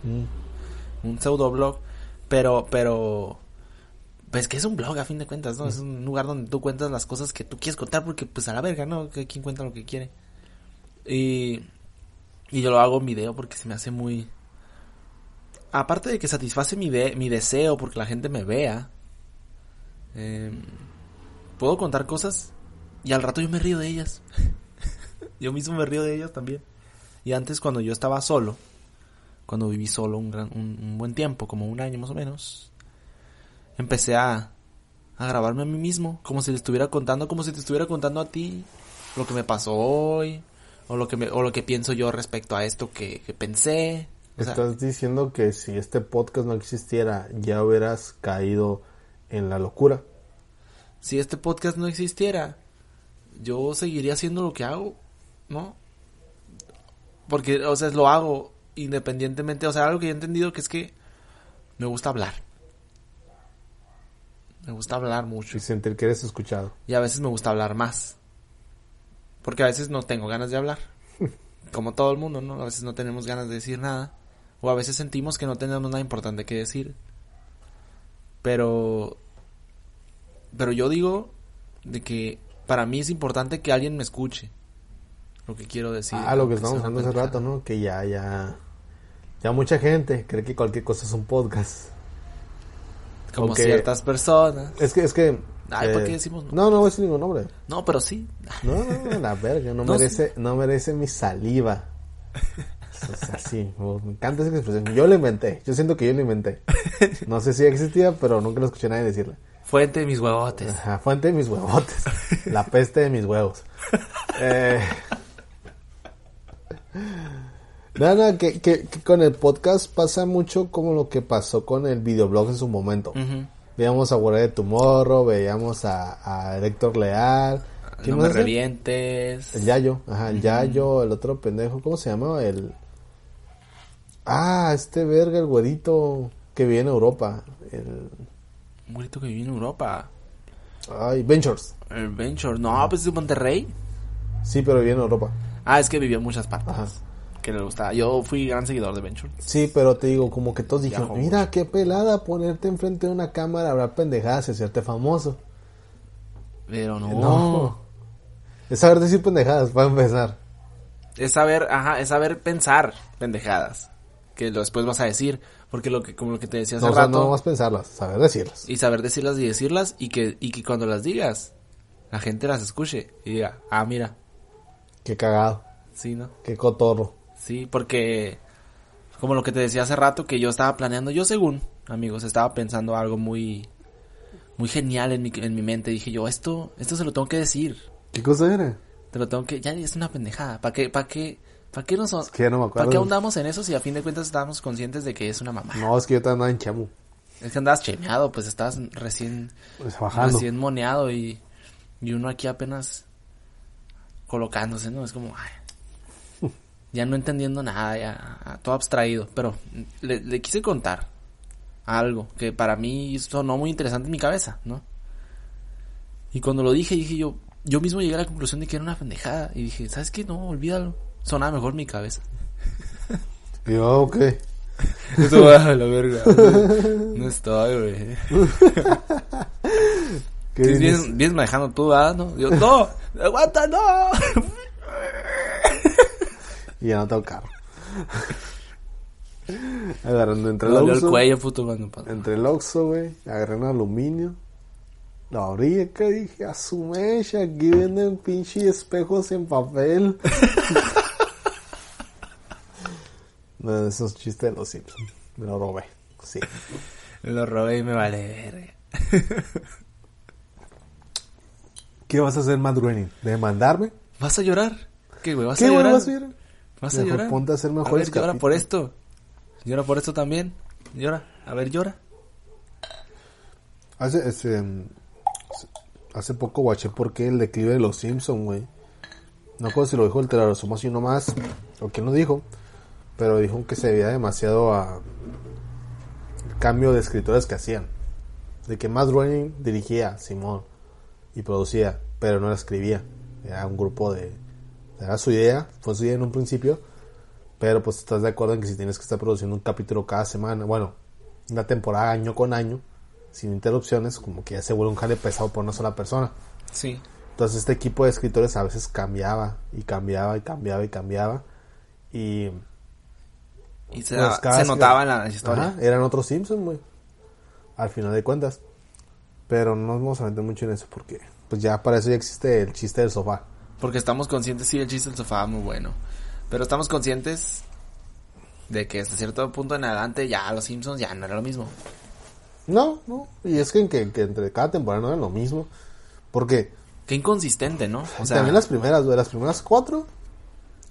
un pseudo blog, pero, pero, pues que es un blog a fin de cuentas, ¿no? Es un lugar donde tú cuentas las cosas que tú quieres contar porque pues a la verga, ¿no? Que quien cuenta lo que quiere. Y, y yo lo hago en video porque se me hace muy... Aparte de que satisface mi, de- mi deseo porque la gente me vea, eh, puedo contar cosas y al rato yo me río de ellas. yo mismo me río de ellas también. Y antes cuando yo estaba solo, cuando viví solo un, gran, un, un buen tiempo, como un año más o menos, empecé a, a grabarme a mí mismo, como si le estuviera contando, como si te estuviera contando a ti lo que me pasó hoy, o lo que me, o lo que pienso yo respecto a esto que, que pensé. O sea, Estás diciendo que si este podcast no existiera, ya hubieras caído en la locura. si este podcast no existiera, yo seguiría haciendo lo que hago, ¿no? Porque, o sea, lo hago independientemente, o sea, algo que yo he entendido que es que me gusta hablar. Me gusta hablar mucho. Y sentir que eres escuchado. Y a veces me gusta hablar más. Porque a veces no tengo ganas de hablar. Como todo el mundo, ¿no? A veces no tenemos ganas de decir nada. O a veces sentimos que no tenemos nada importante que decir. Pero... Pero yo digo de que para mí es importante que alguien me escuche. Lo que quiero decir. ah, lo que una hablando hace rato. ¿no? Que ya, ya... Ya mucha gente cree que cualquier cosa es un podcast. Como ciertas personas. Es que, es que... Ay, eh, ¿por qué decimos no? No, no voy a decir ningún nombre. No, pero sí. No, no, no, la verga, no, No, merece, no merece mi saliva. O sea, sí, me encanta esa expresión. Yo la inventé, yo siento que yo la inventé. No sé si existía, pero nunca lo escuché a nadie decirla. Fuente de mis huevotes. Ajá, fuente de mis huevotes. La peste de mis huevos. Eh... Nada, nada, que, que, que con el podcast pasa mucho como lo que pasó con el videoblog en su momento. Ujú. Veíamos a Guardia de Tomorrow, veíamos a, a Héctor Leal. No más me revientes. El Yayo, ajá, el Yayo, el otro pendejo, ¿cómo se llamaba? El... Ah, este verga, el güerito que vive en Europa. El... Un grito que vive en Europa. Ay, Ventures. El Venture. No, pues es de Monterrey. Sí, pero vive en Europa. Ah, es que vivió en muchas partes. Ajá. Que le gustaba. Yo fui gran seguidor de Venture. Sí, pero te digo, como que todos dijeron, mira, qué pelada ponerte enfrente de una cámara, hablar pendejadas y hacerte famoso. Pero no. No. Es saber decir pendejadas, para empezar. Es saber, ajá, es saber pensar pendejadas. Que después vas a decir. Porque lo que, como lo que te decía hace No, o sea, rato. no más pensarlas, saber decirlas. Y saber decirlas y decirlas. Y que, y que cuando las digas, la gente las escuche. Y diga, ah, mira. Qué cagado, Sí, ¿no? qué cotorro. Sí, porque como lo que te decía hace rato que yo estaba planeando, yo según, amigos, estaba pensando algo muy muy genial en mi, en mi mente, dije yo, esto esto se lo tengo que decir. ¿Qué cosa era? Te lo tengo que ya es una pendejada. ¿Para qué para qué para qué nos que no me acuerdo. ¿Para qué ahondamos en eso si a fin de cuentas estábamos conscientes de que es una mamá? No, es que yo estaba andando en chamo. Es que andabas chemeado, pues estabas recién Pues bajando. recién moneado y y uno aquí apenas colocándose, ¿no? Es como ay, ya no entendiendo nada, ya todo abstraído, pero le, le quise contar algo que para mí sonó muy interesante en mi cabeza, ¿no? Y cuando lo dije, dije yo, yo mismo llegué a la conclusión de que era una pendejada y dije, ¿sabes qué? No, olvídalo. Sonaba mejor mi cabeza. Yo, ok. Eso va a la verga. No estoy, güey. ¿Qué vienes, vienes manejando tú, ¿ah? ¿no? Yo, no, aguanta, no. Y ya no tengo carro. Agarrando entre el Oxxo. cuello, puto. Entre el Oxxo, güey. Agarré un aluminio. La orilla que dije, a su mecha, aquí venden pinche espejos en papel. No, esos chistes de los Simpsons. Me lo robé. Sí. Me lo robé y me vale verga. ¿Qué vas a hacer, Matt Groening? ¿Demandarme? ¿Vas a llorar? ¿Qué, güey? ¿Vas ¿Qué, a llorar? vas a llorar? ¿Vas a llorar? ponte a hacer A mejores ver, llora por esto. Llora por esto también. Llora. A ver, llora. Hace, este, mm, hace poco guaché por qué el declive de los Simpsons, güey. No recuerdo si lo dijo el Telarosomo así nomás, o quién lo dijo, pero dijo que se debía demasiado a el cambio de escritores que hacían. De que Matt Groening dirigía, Simón, y producía, pero no la escribía. Era un grupo de... Era su idea, fue su idea en un principio, pero pues estás de acuerdo en que si tienes que estar produciendo un capítulo cada semana, bueno, una temporada año con año, sin interrupciones, como que ya se vuelve un jale pesado por una sola persona. Sí. Entonces este equipo de escritores a veces cambiaba y cambiaba y cambiaba y cambiaba y Y se, Pues, se vez que- notaba en la historia. Ajá, eran otros Simpsons, güey. Al final de cuentas. Pero no nos vamos a meter mucho en eso porque pues ya para eso ya existe el chiste del sofá. Porque estamos conscientes, sí, el chiste del sofá muy bueno. Pero estamos conscientes de que hasta cierto punto en adelante ya los Simpsons ya no era lo mismo. No, no. Y es que, que, que entre cada temporada no era lo mismo. Porque Qué inconsistente, ¿no? O sea, también las primeras, güey. Las primeras cuatro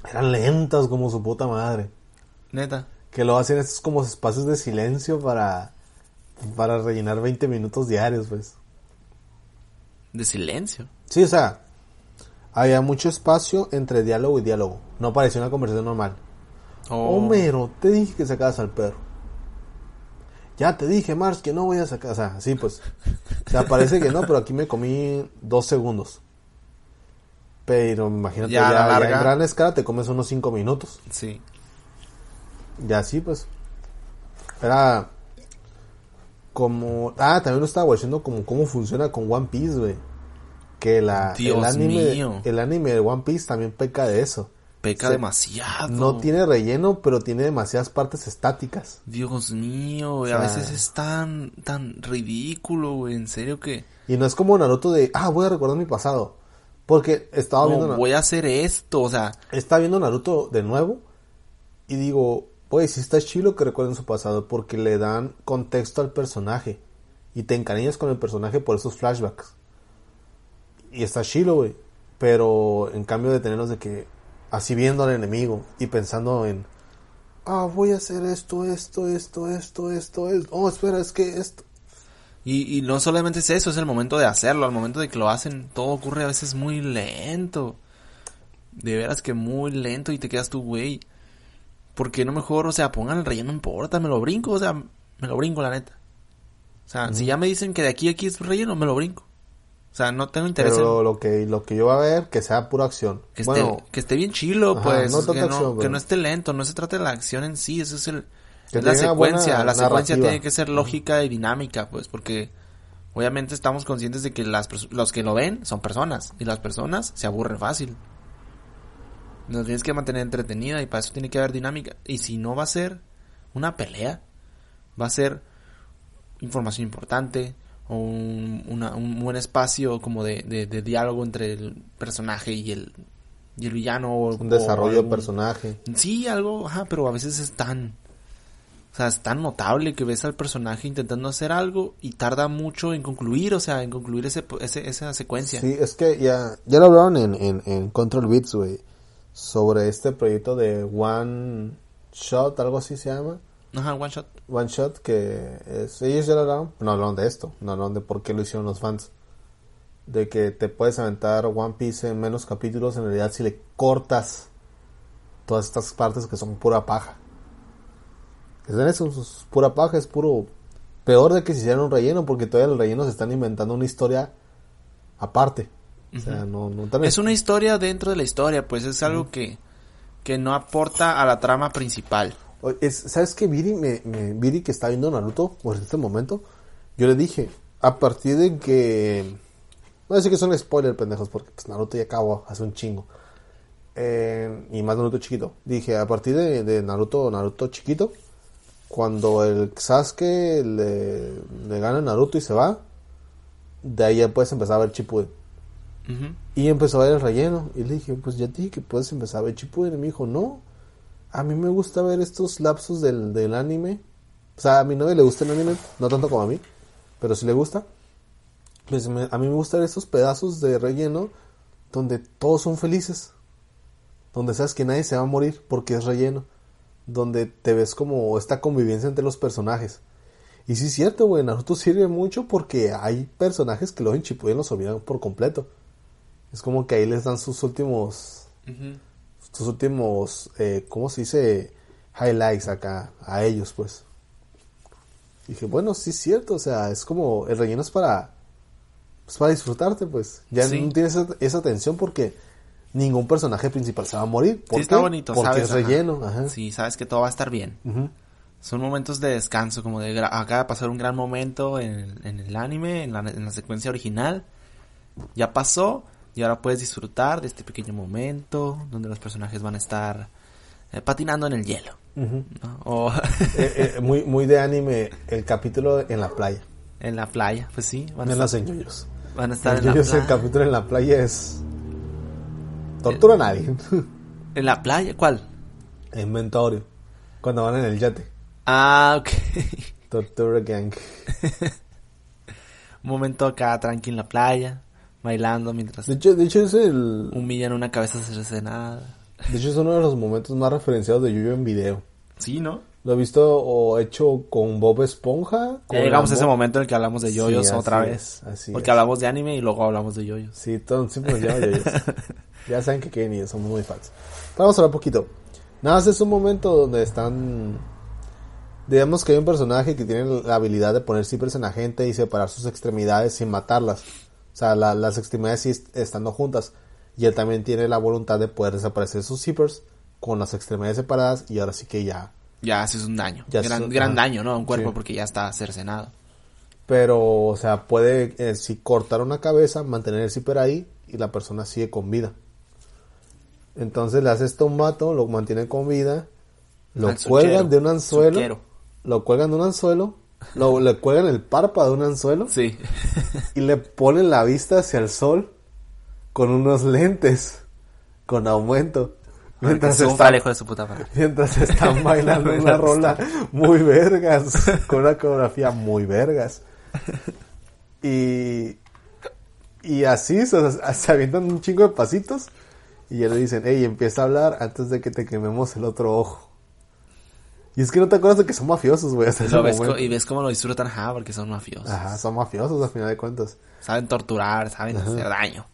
eran lentas como su puta madre. neta. Que lo hacen estos como espacios de silencio para, para rellenar 20 minutos diarios, pues. De silencio. Sí, o sea, había mucho espacio entre diálogo y diálogo. No parecía una conversación normal. Oh, Homero, te dije que sacabas al perro. Ya te dije, Mars, que no voy a sacar. O sea, sí, pues. O sea, parece que no, pero aquí me comí dos segundos. Pero imagínate, Ya, ya, ya en gran escala te comes unos cinco minutos. Sí. Ya sí, pues. Era como... Ah, también lo estaba watchando como cómo funciona con One Piece, güey. Que la, Dios el anime, mío. el anime de One Piece también peca de eso. Peca demasiado. No tiene relleno, pero tiene demasiadas partes estáticas. Dios mío, güey, O a veces es tan, tan ridículo, güey, en serio que... Y no es como Naruto de, ah, voy a recordar mi pasado. Porque estaba No, viendo, Na- voy a hacer esto, o sea, estaba viendo Naruto de nuevo y digo, pues está chilo que recuerden su pasado porque le dan contexto al personaje y te encariñas con el personaje por esos flashbacks. Y está chilo, güey. Pero en cambio de tenerlos de que así viendo al enemigo y pensando en, ah, voy a hacer esto, esto, esto, esto, esto, esto. Oh, espera, es que esto. y, y no solamente es eso, es el momento de hacerlo, al momento de que lo hacen, todo ocurre a veces muy lento. De veras que muy lento y te quedas tú, güey. ¿Por qué no mejor, o sea, pongan el relleno, no importa, me lo brinco, o sea, me lo brinco, la neta. O sea, si ya me dicen que de aquí a aquí es relleno, me lo brinco. O sea, no tengo interés Pero en lo que, lo que yo voy a ver, que sea pura acción. que esté, bueno, que esté bien chilo, Ajá, pues, no que, no, acción, que no esté lento, no se trata de la acción en sí, eso es el, Que es la secuencia, la secuencia narrativa. tiene que ser lógica y dinámica, pues, porque obviamente estamos conscientes de que las los que lo ven son personas, y las personas se aburren fácil. Nos tienes que mantener entretenida y para eso tiene que haber dinámica. Y si no va a ser una pelea, va a ser información importante o un, una- un buen espacio como de, de- de diálogo entre el personaje y el, y el villano. O, un desarrollo o de personaje. Sí, algo, ajá, pero a veces es tan... O sea, es tan notable que ves al personaje intentando hacer algo y tarda mucho en concluir, o sea, en concluir ese, ese- esa secuencia. Sí, es que ya, ya lo hablaron en, en, en Control Beats, güey. Sobre este proyecto de One Shot, algo así se llama. Ajá, one shot. One Shot, que es, ellos ya lo hablaron. No hablaron de esto, no hablaron de por qué lo hicieron los fans. De que te puedes aventar One Piece en menos capítulos, en realidad si le cortas todas estas partes que son pura paja. Es en eso, es pura paja, es puro... Peor de que se hicieran un relleno, porque todavía los rellenos están inventando una historia aparte. O sea, no, no tan- Es una historia dentro de la historia, pues es algo que, que no aporta a la trama principal. Oye, es- ¿Sabes qué? Viri, me, me- Viri que está viendo Naruto por este momento, yo le dije, a partir de que... No decir que son spoilers, pendejos, porque pues, Naruto ya acabó hace un chingo. Eh, y más Naruto chiquito. Dije, a partir de, de Naruto, Naruto chiquito, cuando el Sasuke le, le gana a Naruto y se va, de ahí ya puedes empezar a ver Y empezó a ver el relleno. Y le dije, pues ya te dije que puedes empezar a ver Shippuden. Y me dijo, no. A mí me gusta ver estos lapsos del, del anime. O sea, a mi novia le gusta el anime, no tanto como a mí, pero sí le gusta. Pues a mí me gustan estos pedazos de relleno donde todos son felices. Donde sabes que nadie se va a morir porque es relleno. Donde te ves como esta convivencia entre los personajes. Y sí es cierto, güey, Naruto sirve mucho porque hay personajes que luego en Shippuden los olvidan por completo. Es como que ahí les dan sus últimos, sus últimos, eh, ¿cómo se dice? Highlights acá, a ellos, pues. Dije, bueno, sí es cierto, o sea, es como, el relleno es para, pues para disfrutarte, pues. Ya Sí. no tienes esa, esa tensión porque ningún personaje principal se va a morir. ¿Por Sí, está qué? bonito, Porque ¿sabes? es relleno, ajá. Sí, sabes que todo va a estar bien. Son momentos de descanso, como de acaba de pasar un gran momento en el, en el anime, en la, en la secuencia original. Ya pasó y ahora puedes disfrutar de este pequeño momento donde los personajes van a estar eh, patinando en el hielo. O Eh, eh, muy, muy de anime, el capítulo en la playa. en la playa, pues sí, van a En estar, las señoyos. van a estar en El, la yoyos, el playa. capítulo en la playa es... Tortura a nadie. ¿En la playa? ¿Cuál? Inventorio. Cuando van en el yate. Ah, ok. Tortura Gang. Un momento acá tranqui en la playa, bailando mientras De hecho, de hecho es el... humillan una cabeza cercenada. De hecho es uno de los momentos más referenciados de Yuyo en video. Sí, ¿no? Lo he visto o hecho con Bob Esponja. Con Ya llegamos a ese momento en el que hablamos de yoyos otra es, vez. así Porque es. hablamos de anime y luego hablamos de yoyos. Sí, todo, siempre nos llaman yoyos. ya saben que Kevin y somos muy fans. Vamos a hablar un poquito. Nada más es un momento donde están... Digamos que hay un personaje que tiene la habilidad de poner zippers en la gente y separar sus extremidades sin matarlas. O sea, la- las extremidades sí est- estando juntas. Y él también tiene la voluntad de poder desaparecer sus zippers con las extremidades separadas y ahora sí que ya Ya haces un daño. Ya gran es- gran daño, ¿no? A un cuerpo Sí. porque ya está cercenado. Pero, o sea, puede eh, si cortar una cabeza, mantener el zipper ahí y la persona sigue con vida. Entonces le hace esto un mato, lo mantiene con vida, lo cuelgan de un anzuelo, Suquero. lo cuelgan de un anzuelo, lo, le cuelgan el párpado de un anzuelo Sí. y le ponen la vista hacia el sol con unos lentes con aumento. Mientras, están, falejo de su puta madre. mientras están bailando una rola muy vergas, con una coreografía muy vergas. Y, y así se, se avientan un chingo de pasitos y ya le dicen, hey, empieza a hablar antes de que te quememos el otro ojo. Y es que no te acuerdas de que son mafiosos, güey, y ves cómo lo disfrutan, ajá, porque son mafiosos. Ajá, son mafiosos al final de cuentas. Saben torturar, saben hacer daño.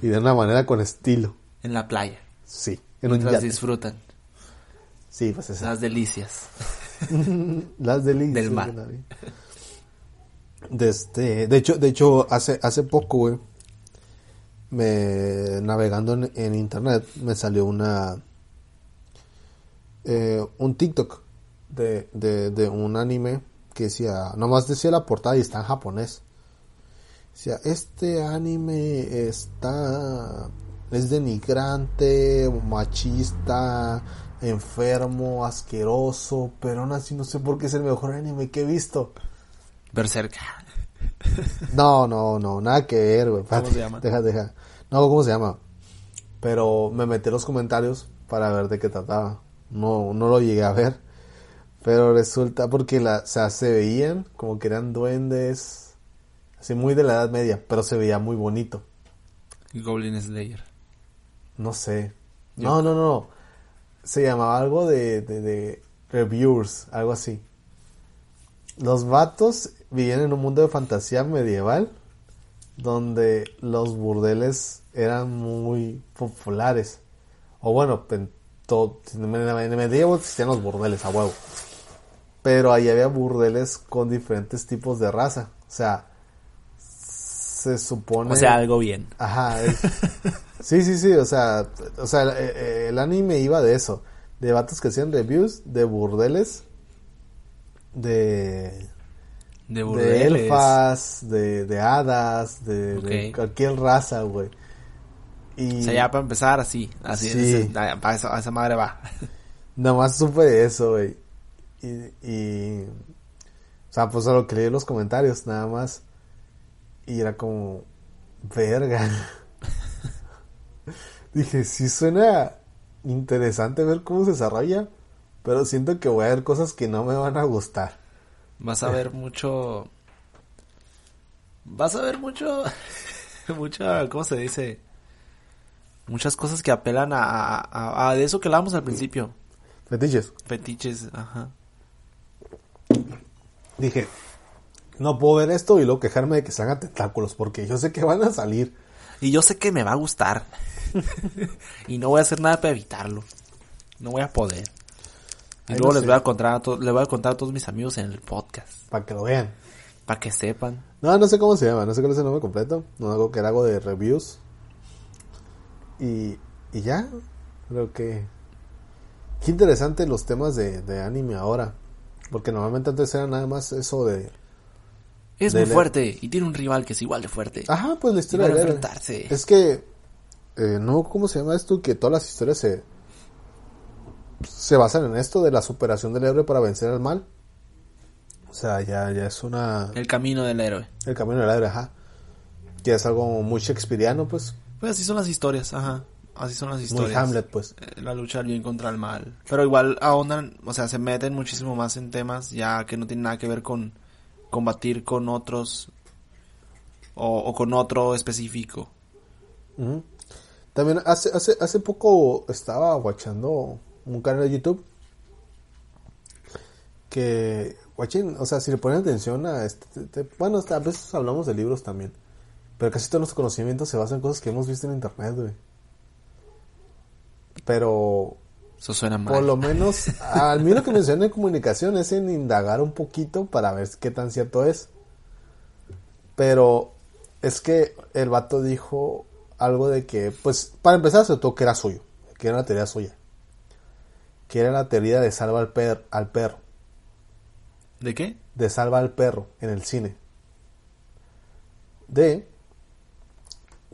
Y de una manera con estilo. En la playa. Sí, en un yate. disfrutan Sí, pues esas. las delicias. Las delicias Del mar. de este, de hecho, de hecho, hace, hace poco, güey, me, navegando en, en internet, me salió una, eh, un TikTok de, de, de un anime que decía, nomás decía la portada y está en japonés. Decía, este anime está, es denigrante, machista, enfermo, asqueroso, pero aún así no sé por qué es el mejor anime que he visto. Berserk. No, no, no, nada que ver, güey. ¿Cómo se llama? Deja, deja. No, ¿cómo se llama? Pero me metí en los comentarios para ver de qué trataba. No, no lo llegué a ver. Pero resulta porque la, o sea, se veían como que eran duendes, así muy de la Edad Media, pero se veía muy bonito. Goblin Slayer. No sé. No, no, no. Se llamaba algo de, de, de reviewers, algo así. Los vatos vivían en un mundo de fantasía medieval donde los burdeles eran muy populares. O bueno, en, todo, en el medievo existían los burdeles a huevo. Pero ahí había burdeles con diferentes tipos de raza. O sea, se supone... O sea, algo bien. Ajá. es- sí, sí, sí. O sea, o sea, el, eh, el anime iba de eso. De vatos que hacían reviews de burdeles. De, De de burdeles. elfas, de, de hadas, de, de Ok. cualquier raza, güey. Y O sea, ya para empezar así. Así Sí. ese- para esa, a esa madre va. nada más supe de eso, güey. Y, y, o sea, pues a lo que leí en los comentarios, nada más. Y era como, verga. Dije, sí suena interesante ver cómo se desarrolla, pero siento que voy a ver cosas que no me van a gustar. Vas a ver mucho. Vas a ver mucho. Mucha. ¿Cómo se dice? Muchas cosas que apelan a, a, de eso que hablábamos al principio. Fetiches. Fetiches, ajá. Dije, no puedo ver esto y luego quejarme de que salgan tentáculos, porque yo sé que van a salir. Y yo sé que me va a gustar. y no voy a hacer nada para evitarlo. No voy a poder. Y luego no les sé. voy a contar a to- les voy a contar a todos mis amigos en el podcast. Para que lo vean. Para que sepan. No, no sé cómo se llama, no sé cuál es el nombre completo. No algo que era algo de reviews. Y, y ya, creo que... Qué interesante los temas de, de anime ahora. Porque normalmente antes era nada más eso de... Es De muy fuerte. Y tiene un rival que es igual de fuerte. Ajá, pues la historia héroe. enfrentarse. Es que... eh, no, ¿cómo se llama esto? Que todas las historias se... Se basan en esto de la superación del héroe para vencer al mal. O sea, ya, ya es una... El camino del héroe. El camino del héroe, ajá. Ya es algo muy shakespeariano, pues. Pues así son las historias, ajá. Así son las Muy historias. Hamlet, pues. Eh, La lucha del bien contra el mal. Pero igual ahondan, o sea, se meten muchísimo más en temas ya que no tienen nada que ver con combatir con otros o, o con otro específico. También hace, hace, hace poco estaba watchando un canal de YouTube que, watching, o sea, si le ponen atención a este, te- bueno, a veces hablamos de libros también, pero casi todos los conocimientos se basan en cosas que hemos visto en internet, güey. Pero Eso suena mal. por lo menos, al mí lo que menciona en comunicación es en indagar un poquito para ver qué tan cierto es. Pero es que el vato dijo algo de que, pues, para empezar, se notó que era suyo, que era una teoría suya. Que era la teoría de salva al, per al perro, ¿De qué? de salva al perro en el cine. De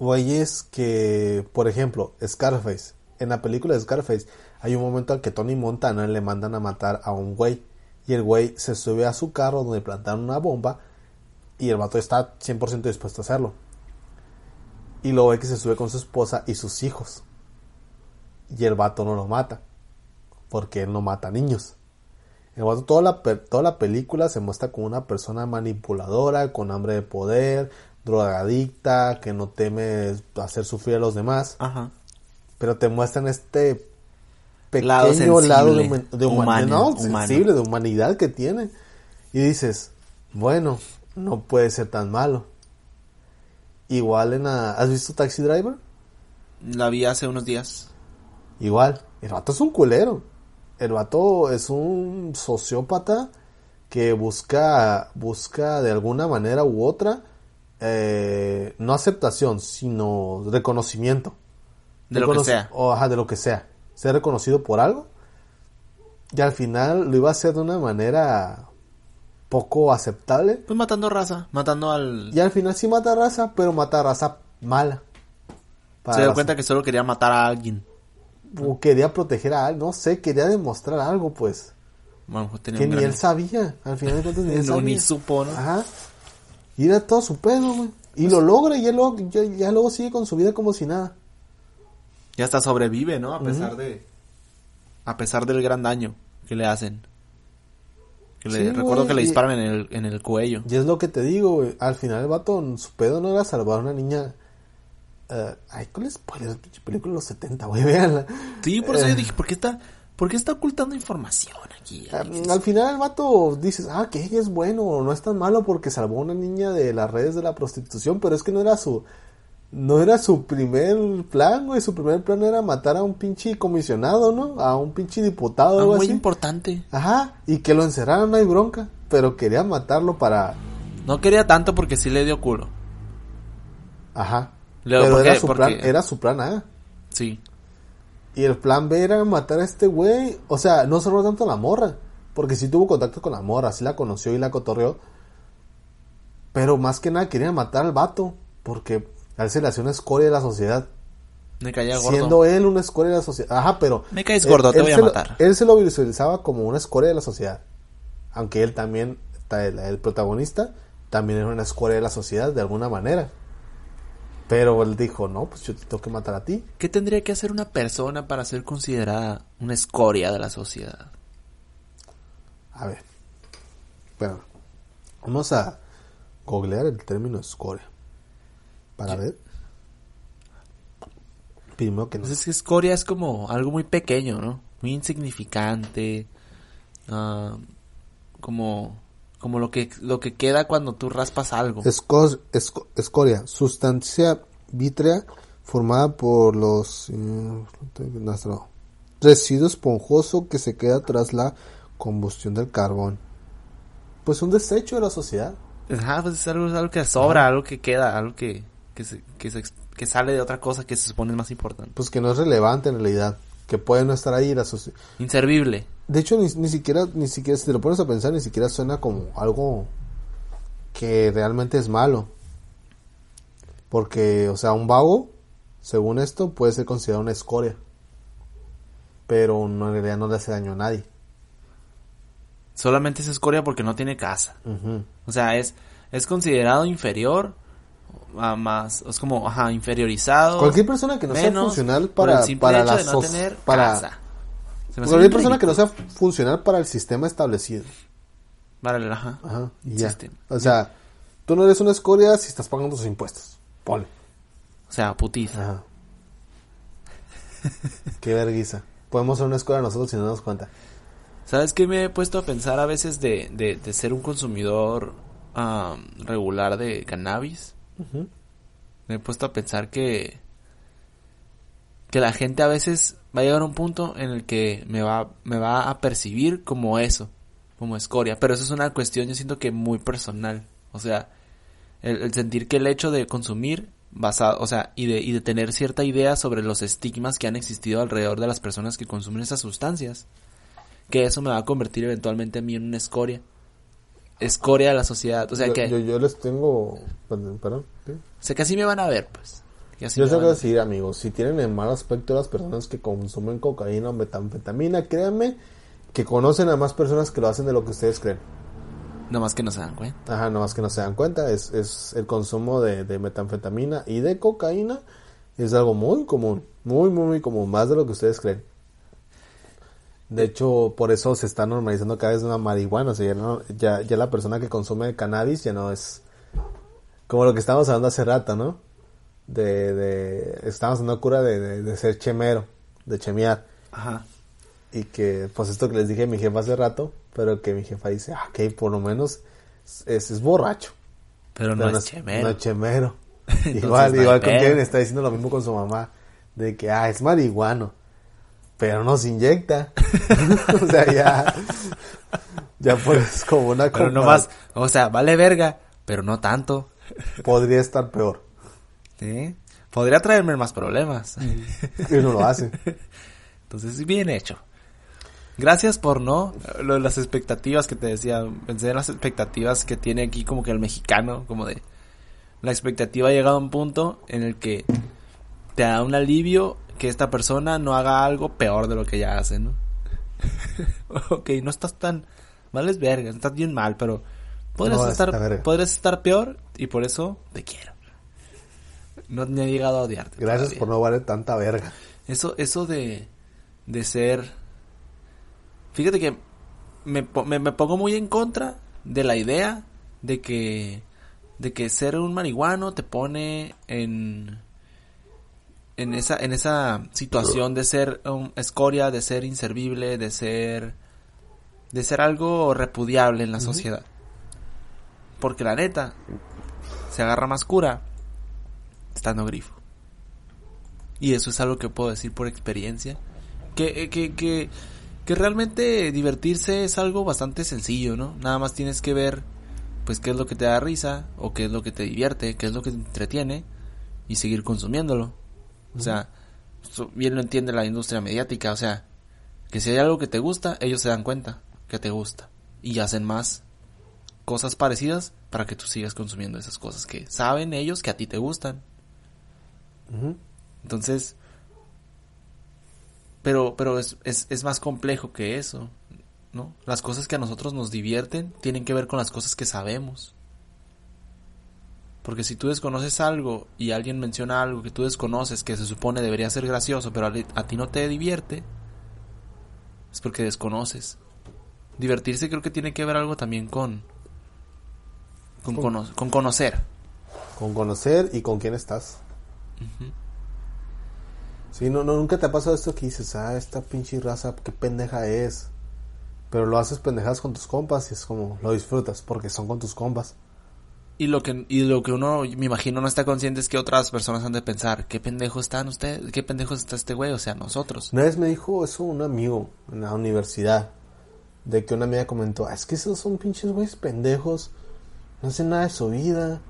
güeyes que, por ejemplo, Scarface. En la película de Scarface hay un momento en que Tony Montana le mandan a matar a un güey. Y el güey se sube a su carro donde plantaron una bomba. Y el vato está 100% dispuesto a hacerlo. Y luego ve que se sube con su esposa y sus hijos. Y el vato no lo mata. Porque él no mata niños. El vato, toda la, toda la película se muestra como una persona manipuladora, con hambre de poder, drogadicta, que no teme hacer sufrir a los demás. Ajá. Pero te muestran este pequeño Lado de, huma- de huma- humano, no, sensible, de humanidad que tiene. Y dices, bueno, no puede ser tan malo. Igual en la... ¿Has visto Taxi Driver? La vi hace unos días. Igual, el vato es un culero. El vato es un sociópata que busca, busca de alguna manera u otra, eh, no aceptación, sino reconocimiento. De lo que sea. o, ajá, de lo que sea. Ser reconocido por algo. Y al final lo iba a hacer de una manera poco aceptable. Pues matando raza, matando al... Y al final sí mata raza, pero mata raza mala. Se dio cuenta que solo quería matar a alguien. o quería proteger a alguien, no sé, quería demostrar algo, pues. Bueno, pues Que ni gran- él sabía, al final de cuentas ni él No, sabía. ni supo, ¿no? Ajá. Y era todo su pedo, güey. Y lo logra y ya luego, ya, ya luego sigue con su vida como si nada. Y hasta sobrevive, ¿no? A pesar de... A pesar del gran daño que le hacen. Que le, Sí, recuerdo que le y- disparan en el, en el cuello. Y es lo que te digo, güey. Al final el vato, su pedo no era salvar a una niña. eh, ay, ¿cuál es spoiler? Pinche película de los 70, güey, véanla. Sí, por eso Eh. yo dije, ¿por qué está, por qué está ocultando información aquí? Ah? Al final el vato dices, ah, que ella es bueno, no es tan malo porque salvó a una niña de las redes de la prostitución, pero es que no era su, no era su primer plan, güey, su primer plan era matar a un pinche comisionado, ¿no? A un pinche diputado o Ah, algo muy así. importante. Ajá, y que lo encerraran, no hay bronca, pero quería matarlo para, No quería tanto porque sí le dio culo. ajá. Luego, pero ¿por era su plan, era su plan A. Sí. Y el plan B era matar a este güey. O sea, no solo tanto a la morra. Porque sí tuvo contacto con la morra, sí la conoció y la cotorreó. Pero más que nada quería matar al vato. Porque a él se le hacía una escoria de la sociedad. Me caía gordo. Siendo él una escoria de la sociedad. Ajá, pero. Me caes gordo, te voy a lo- matar. él se lo visualizaba como una escoria de la sociedad. Aunque él también, ta- el, el protagonista, también era una escoria de la sociedad de alguna manera. Pero él dijo, no, pues yo te tengo que matar a ti. ¿Qué tendría que hacer una persona para ser considerada una escoria de la sociedad? A ver. Bueno, vamos a googlear el término escoria. Para ver. Primero que no. Pues es que escoria es como algo muy pequeño, ¿no? Muy insignificante. ah, como como lo que lo que queda cuando tú raspas algo. Esco- esco- escoria, sustancia vítrea formada por los eh, residuo esponjoso que se queda tras la combustión del carbón. Pues un desecho de la sociedad. Ajá, pues es algo, es algo que sobra, algo que queda, algo que que, se- que, se que sale de otra cosa que se supone es más importante. Pues que no es relevante en realidad. Que puede no estar ahí la Inservible. De hecho, ni, ni siquiera, ni siquiera, si te lo pones a pensar, ni siquiera suena como algo que realmente es malo. Porque, o sea, un vago, según esto, puede ser considerado una escoria. Pero no, en realidad no le hace daño a nadie. Solamente es escoria porque no tiene casa. O sea, es, es considerado inferior a más, es como, ajá, inferiorizado. Cualquier persona que no sea funcional para, para la no tener para casa. Cualquier persona que no sea funcional para el sistema establecido. Para el, ajá, Ajá, y ya. O sea, Tú no eres una escoria si estás pagando tus impuestos. Ponle. O sea, putiza. Ajá. Qué vergüenza. Podemos ser una escoria nosotros si no nos damos cuenta. ¿Sabes qué me he puesto a pensar a veces de, de, de ser un consumidor regular de cannabis? Me he puesto a pensar que que la gente a veces va a llegar a un punto en el que me va me va a percibir como eso, como escoria, pero eso es una cuestión yo siento que muy personal, o sea, el, el sentir que el hecho de consumir basado, o sea, y de y de tener cierta idea sobre los estigmas que han existido alrededor de las personas que consumen esas sustancias, que eso me va a convertir eventualmente a mí en una escoria. Escoria de la sociedad, o sea yo, que yo, yo les tengo... Perdón, perdón, ¿sí? o sea, que así me van a ver, pues. Que Yo sé a- decir, amigos. Si tienen en mal aspecto las personas que consumen cocaína o metanfetamina, créanme que conocen a más personas que lo hacen de lo que ustedes creen. Nada más que no se dan cuenta. Ajá, nomás que no se dan cuenta. Es, es el consumo de, de metanfetamina y de cocaína es algo muy común. Muy, muy, muy común. Más de lo que ustedes creen. De hecho, por eso se está normalizando cada vez una marihuana. O sea, ya, no- ya, ya la persona que consume cannabis ya no es como lo que estábamos hablando hace rato, ¿no? De, de estamos en una cura de, de, de ser chemero, de chemear. Ajá. Y que, pues esto que les dije a mi jefa hace rato, pero que mi jefa dice, ah, ok, por lo menos es, es borracho. Pero no Pero es chemero. No es chemero. Igual, no igual con quien está diciendo lo mismo con su mamá. De que, ah, es marihuano. Pero no se inyecta. o sea, ya. Ya pues como una Pero compara- no más, o sea, vale verga, pero no tanto. Podría estar peor. ¿Sí? Podría traerme más problemas. Y no lo hace. Entonces, bien hecho. Gracias por no, lo de las expectativas que te decía, pensé en las expectativas que tiene aquí como que el mexicano, como de la expectativa ha llegado a un punto en el que te da un alivio que esta persona no haga algo peor de lo que ya hace, ¿no? ok, no estás tan, vales verga, estás bien mal, pero podrías No, estar, podrías estar peor y por eso te quiero. No me he llegado a odiarte. Gracias todavía. por no valer tanta verga. Eso, eso de, de ser... Fíjate que me, me, me pongo muy en contra de la idea de que, de que ser un marihuano te pone en, en esa, en esa situación de ser um, escoria, de ser inservible, de ser, de ser algo repudiable en la sociedad. Porque la neta, se agarra más cura estando grifo. Y eso es algo que puedo decir por experiencia. Que, eh, que, que, que realmente divertirse es algo bastante sencillo, ¿no? Nada más tienes que ver, pues, qué es lo que te da risa, o qué es lo que te divierte, qué es lo que te entretiene, y seguir consumiéndolo. O sea, bien lo entiende la industria mediática, o sea, que si hay algo que te gusta, ellos se dan cuenta que te gusta. Y hacen más cosas parecidas para que tú sigas consumiendo esas cosas que saben ellos que a ti te gustan. Entonces, pero, pero es, es, es más complejo que eso, ¿no? Las cosas que a nosotros nos divierten tienen que ver con las cosas que sabemos. Porque si tú desconoces algo y alguien menciona algo que tú desconoces que se supone debería ser gracioso, pero a, ti no te divierte, es porque desconoces. Divertirse creo que tiene que ver algo también con con, Con- cono- con conocer. Con conocer y con quién estás. Sí, no, no, nunca te ha pasado esto que dices, ah, esta pinche raza, qué pendeja es. Pero lo haces pendejas con tus compas y es como, lo disfrutas porque son con tus compas. Y lo que y lo que uno me imagino no está consciente es que otras personas han de pensar, ¿qué pendejos están ustedes? ¿Qué pendejos está este güey? O sea, nosotros. Una vez me dijo eso un amigo en la universidad, de que una amiga comentó, "Ah, es que esos son pinches güeyes pendejos, no hacen nada de su vida,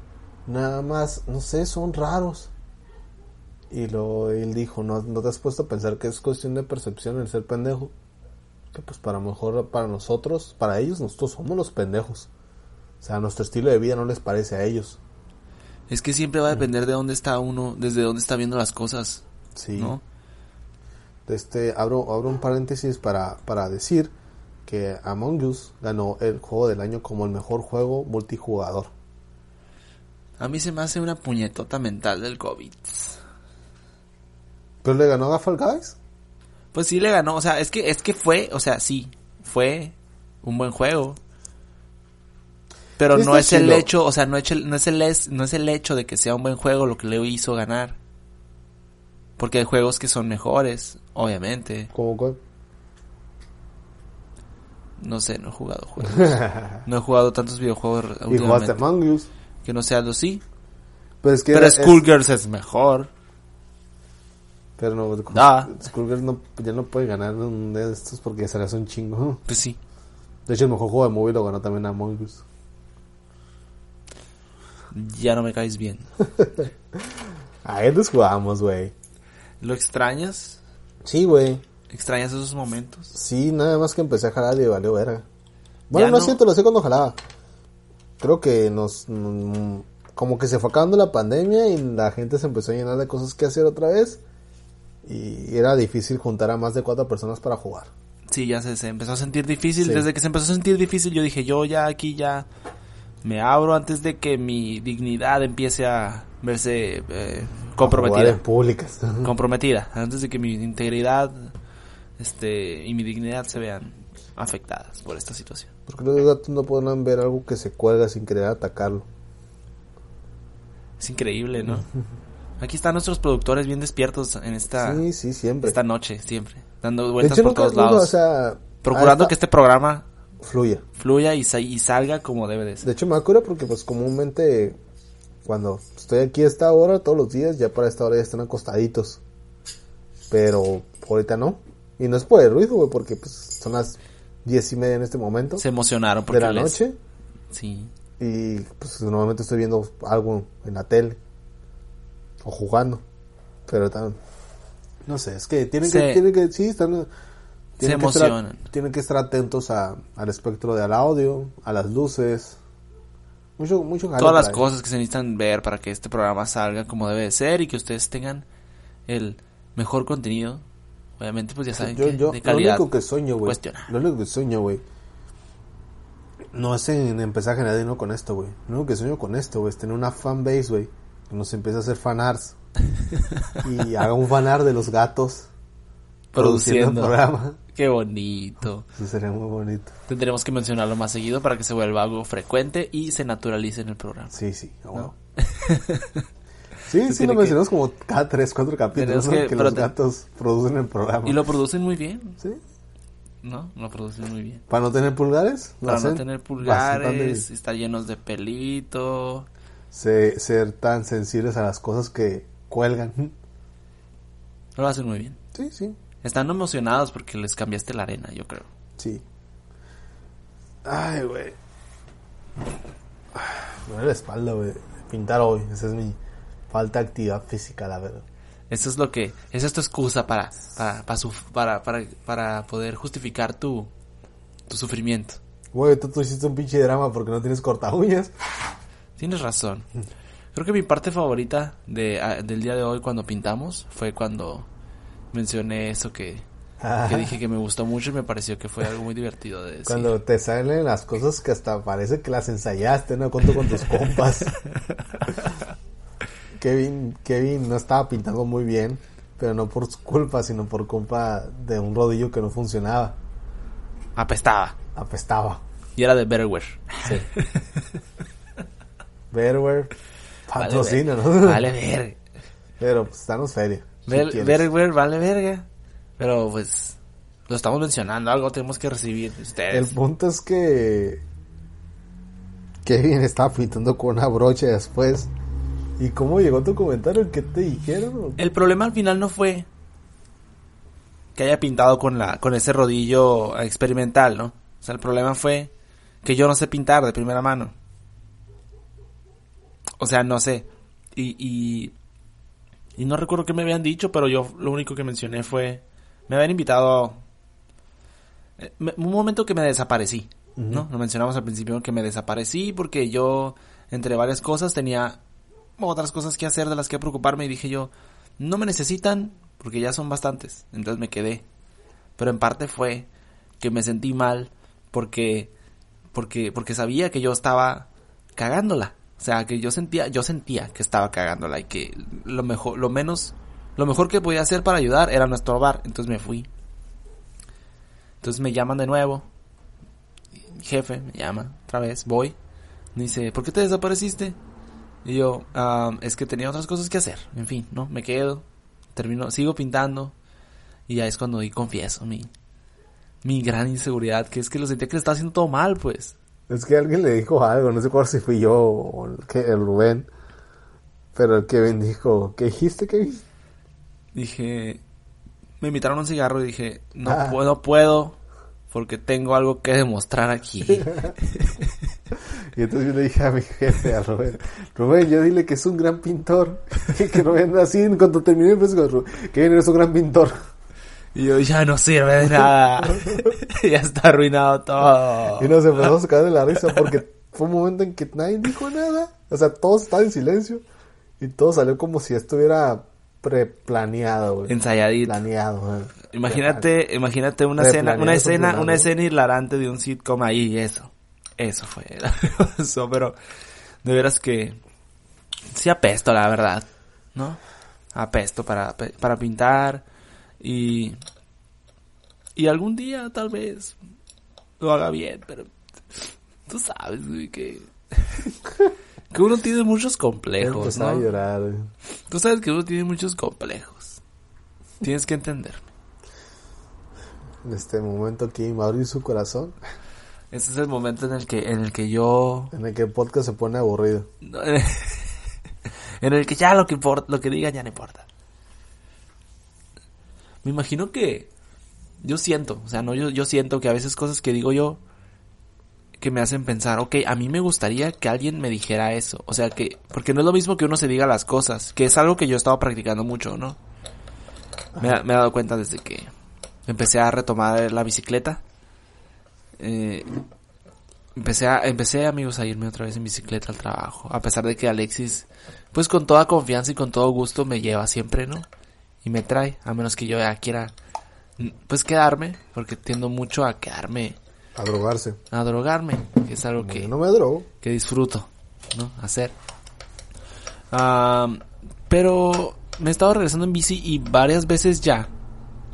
nada más, no sé, son raros. Y lo, él dijo, ¿no, no te has puesto a pensar que es cuestión de percepción el ser pendejo? Que pues para mejor, para nosotros, para ellos, nosotros somos los pendejos. O sea, nuestro estilo de vida no les parece a ellos. Es que siempre va a depender de dónde está uno, desde dónde está viendo las cosas, Sí. ¿no? Este, abro, abro un paréntesis para, para decir que Among Us ganó el juego del año como el mejor juego multijugador. A mí se me hace una puñetota mental del COVID. ¿Pero le ganó a Fall Guys? Pues sí le ganó, o sea, es que es que fue, o sea, sí, fue un buen juego. Pero no es el hecho, o sea, no es el, no es el es- no es el hecho de que sea un buen juego lo que le hizo ganar. Porque hay juegos que son mejores, obviamente. ¿Cómo cuál? No sé, no he jugado juegos. No he jugado tantos videojuegos y jugaste últimamente. Among Us. Que no sea lo sí. Pero es que Pero es- Skullgirls es mejor. Pero no, Ah. Skullgirls no, ya no puede ganar un de estos porque se le hace un chingo. Pues sí. De hecho, el mejor juego de móvil lo ganó también Among Us. Ya no me caes bien. Ahí nos jugamos, güey. ¿Lo extrañas? Sí, güey. ¿Extrañas esos momentos? Sí, nada más que empecé a jalar y valió verga. Bueno, no, no. es cierto, lo sé cuando jalaba. Creo que nos... mm, como que se fue acabando la pandemia y la gente se empezó a llenar de cosas que hacer otra vez. Y era difícil juntar a más de cuatro personas para jugar. Sí, ya se, se empezó a sentir difícil. Sí. Desde que se empezó a sentir difícil, yo dije, yo ya aquí ya me abro antes de que mi dignidad empiece a verse eh, comprometida. públicas. Comprometida. Antes de que mi integridad este y mi dignidad se vean afectadas por esta situación. Porque los gatos no podrán ver algo que se cuelga sin querer atacarlo. Es increíble, ¿no? Aquí están nuestros productores bien despiertos en esta, Sí, sí, siempre. esta noche, siempre. Dando vueltas hecho, por todos lados. o sea... procurando que este programa Fluya. fluya y, y salga como debe de ser. De hecho, me acuerdo porque, pues, comúnmente, cuando estoy aquí a esta hora, todos los días, ya para esta hora ya están acostaditos. Pero ahorita no. Y no es por el ruido, güey, porque, pues, son las diez y media en este momento Se emocionaron de porque la les- noche. Sí. Y, pues, normalmente estoy viendo algo en la tele. O jugando. Pero también... No sé, es que tienen que... Tienen que sí, están... tienen que estar- emocionan. tienen que estar atentos a, al espectro del audio, a las luces. Mucho, mucho Todas las cosas que se necesitan ver para que este programa salga como debe de ser y que ustedes tengan el mejor contenido. Obviamente, pues ya saben yo, que yo, de calidad. Lo único que sueño, güey. Lo único que sueño, güey. No es en empezar a generar dinero con esto, güey. Lo único que sueño con esto, güey, es tener una fanbase, güey. Que nos empiece a hacer fanarts. y haga un fanar de los gatos. Produciendo el Produciendo. programa. Qué bonito. Eso sería muy bonito. Tendremos que mencionarlo más seguido para que se vuelva algo frecuente y se naturalice en el programa. Sí, sí. No. huevo. sí, sí, lo que- mencionamos como cada tres, cuatro capítulos. Que- Que, los te- gatos producen el programa. Y lo producen muy bien, Sí. ¿no? Lo producen muy bien. Para no tener pulgares. Para no tener pulgares, estar llenos de pelito. Se- ser tan sensibles a las cosas que cuelgan. Lo hacen muy bien. Sí, sí, Están emocionados porque les cambiaste la arena, yo creo. sí. Ay, güey. Me duele la espalda, güey. Pintar hoy. Esa es mi falta de actividad física, la verdad. Eso es lo que, esa es tu excusa para, para, para, para, para, para poder justificar tu, tu sufrimiento. Güey, tú, tú hiciste un pinche drama porque no tienes corta uñas. Tienes razón. Creo que mi parte favorita de, a- del día de hoy cuando pintamos fue cuando mencioné eso que, que dije que me gustó mucho y me pareció que fue algo muy divertido de decir. Cuando te salen las cosas que hasta parece que las ensayaste, ¿no? Con, tu- con tus compas. Kevin, Kevin no estaba pintando muy bien, pero no por su culpa, sino por culpa de un rodillo que no funcionaba. Apestaba. Apestaba. Y era de Betterware. Sí. Betterware patrocina, vale, ¿no? ver- Vale verga. Pero pues danos feria. Ver- vale verga. Pero pues lo estamos mencionando, algo tenemos que recibir de El ustedes. punto es que Kevin estaba pintando con una brocha después. ¿Y cómo llegó tu comentario? ¿Qué te dijeron? El problema al final no fue que haya pintado con la con ese rodillo experimental, ¿no? O sea, el problema fue que yo no sé pintar de primera mano. O sea, no sé. Y, y, y no recuerdo qué me habían dicho, pero yo lo único que mencioné fue... Me habían invitado... eh, me- Un momento que me desaparecí, ¿no? Lo mencionamos al principio que me desaparecí porque yo, entre varias cosas, tenía otras cosas que hacer de las que preocuparme y dije yo, no me necesitan porque ya son bastantes. Entonces me quedé. Pero en parte fue que me sentí mal porque porque porque sabía que yo estaba cagándola. O sea, que yo sentía yo sentía que estaba cagándola y que lo mejor lo menos lo mejor que podía hacer para ayudar era no estorbar, entonces me fui. Entonces me llaman de nuevo. Jefe me llama otra vez, voy. Me dice, ¿por qué te desapareciste? Y yo, "Ah, es que tenía otras cosas que hacer. En fin, ¿no? Me quedo, termino, sigo pintando. Y ya es cuando ahí confieso mi, mi gran inseguridad, que es que lo sentía que le estaba haciendo todo mal, pues. Es que alguien le dijo algo, no sé cuál si fui yo o el, que, el Rubén. Pero el Kevin dijo, ¿qué dijiste, Kevin? Dije, me invitaron a un cigarro y dije, no Ah. puedo, no puedo, porque tengo algo que demostrar aquí. Y entonces yo le dije a mi jefe, a Rubén, Rubén, yo dile que es un gran pintor. Y que Rubén así, en cuanto terminé, Rubén, Kevin eres un gran pintor. Y yo, ya no sirve de nada. ya está arruinado todo. Y nos empezamos a caer de la risa porque fue un momento en que nadie dijo nada. O sea, todos estaban en silencio. Y todo salió como si estuviera preplaneado, güey. Ensayadito. Planeado, güey. Imagínate, imagínate una escena, una escena, una escena hilarante de un sitcom ahí, eso. Eso fue. Eso, pero de veras que sí apesto, la verdad, ¿no? Apesto para, para pintar y y algún día tal vez lo haga bien, pero tú sabes, güey, que que uno tiene muchos complejos, a ¿no? llorar, güey. Tú sabes que uno tiene muchos complejos. Tienes que entender. En este momento aquí me abrir su corazón. Ese es el momento en el que, en el que yo, En el que el podcast se pone aburrido. en el que ya lo que importa, lo que digan ya no importa. Me imagino que yo siento, o sea, no, yo, yo siento que a veces cosas que digo yo que me hacen pensar, ok, a mí me gustaría que alguien me dijera eso, o sea, que, porque no es lo mismo que uno se diga las cosas, que es algo que yo he estado practicando mucho, ¿no? Me, me he dado cuenta desde que empecé a retomar la bicicleta. Eh, empecé a, empecé amigos a irme otra vez en bicicleta al trabajo, a pesar de que Alexis, pues con toda confianza y con todo gusto me lleva siempre, ¿no? Y me trae, a menos que yo ya quiera, pues quedarme, porque tiendo mucho a quedarme, A drogarse. a drogarme, que es algo que no me drogo. que disfruto, ¿no? Hacer. Am, pero me he estado regresando en bici y varias veces ya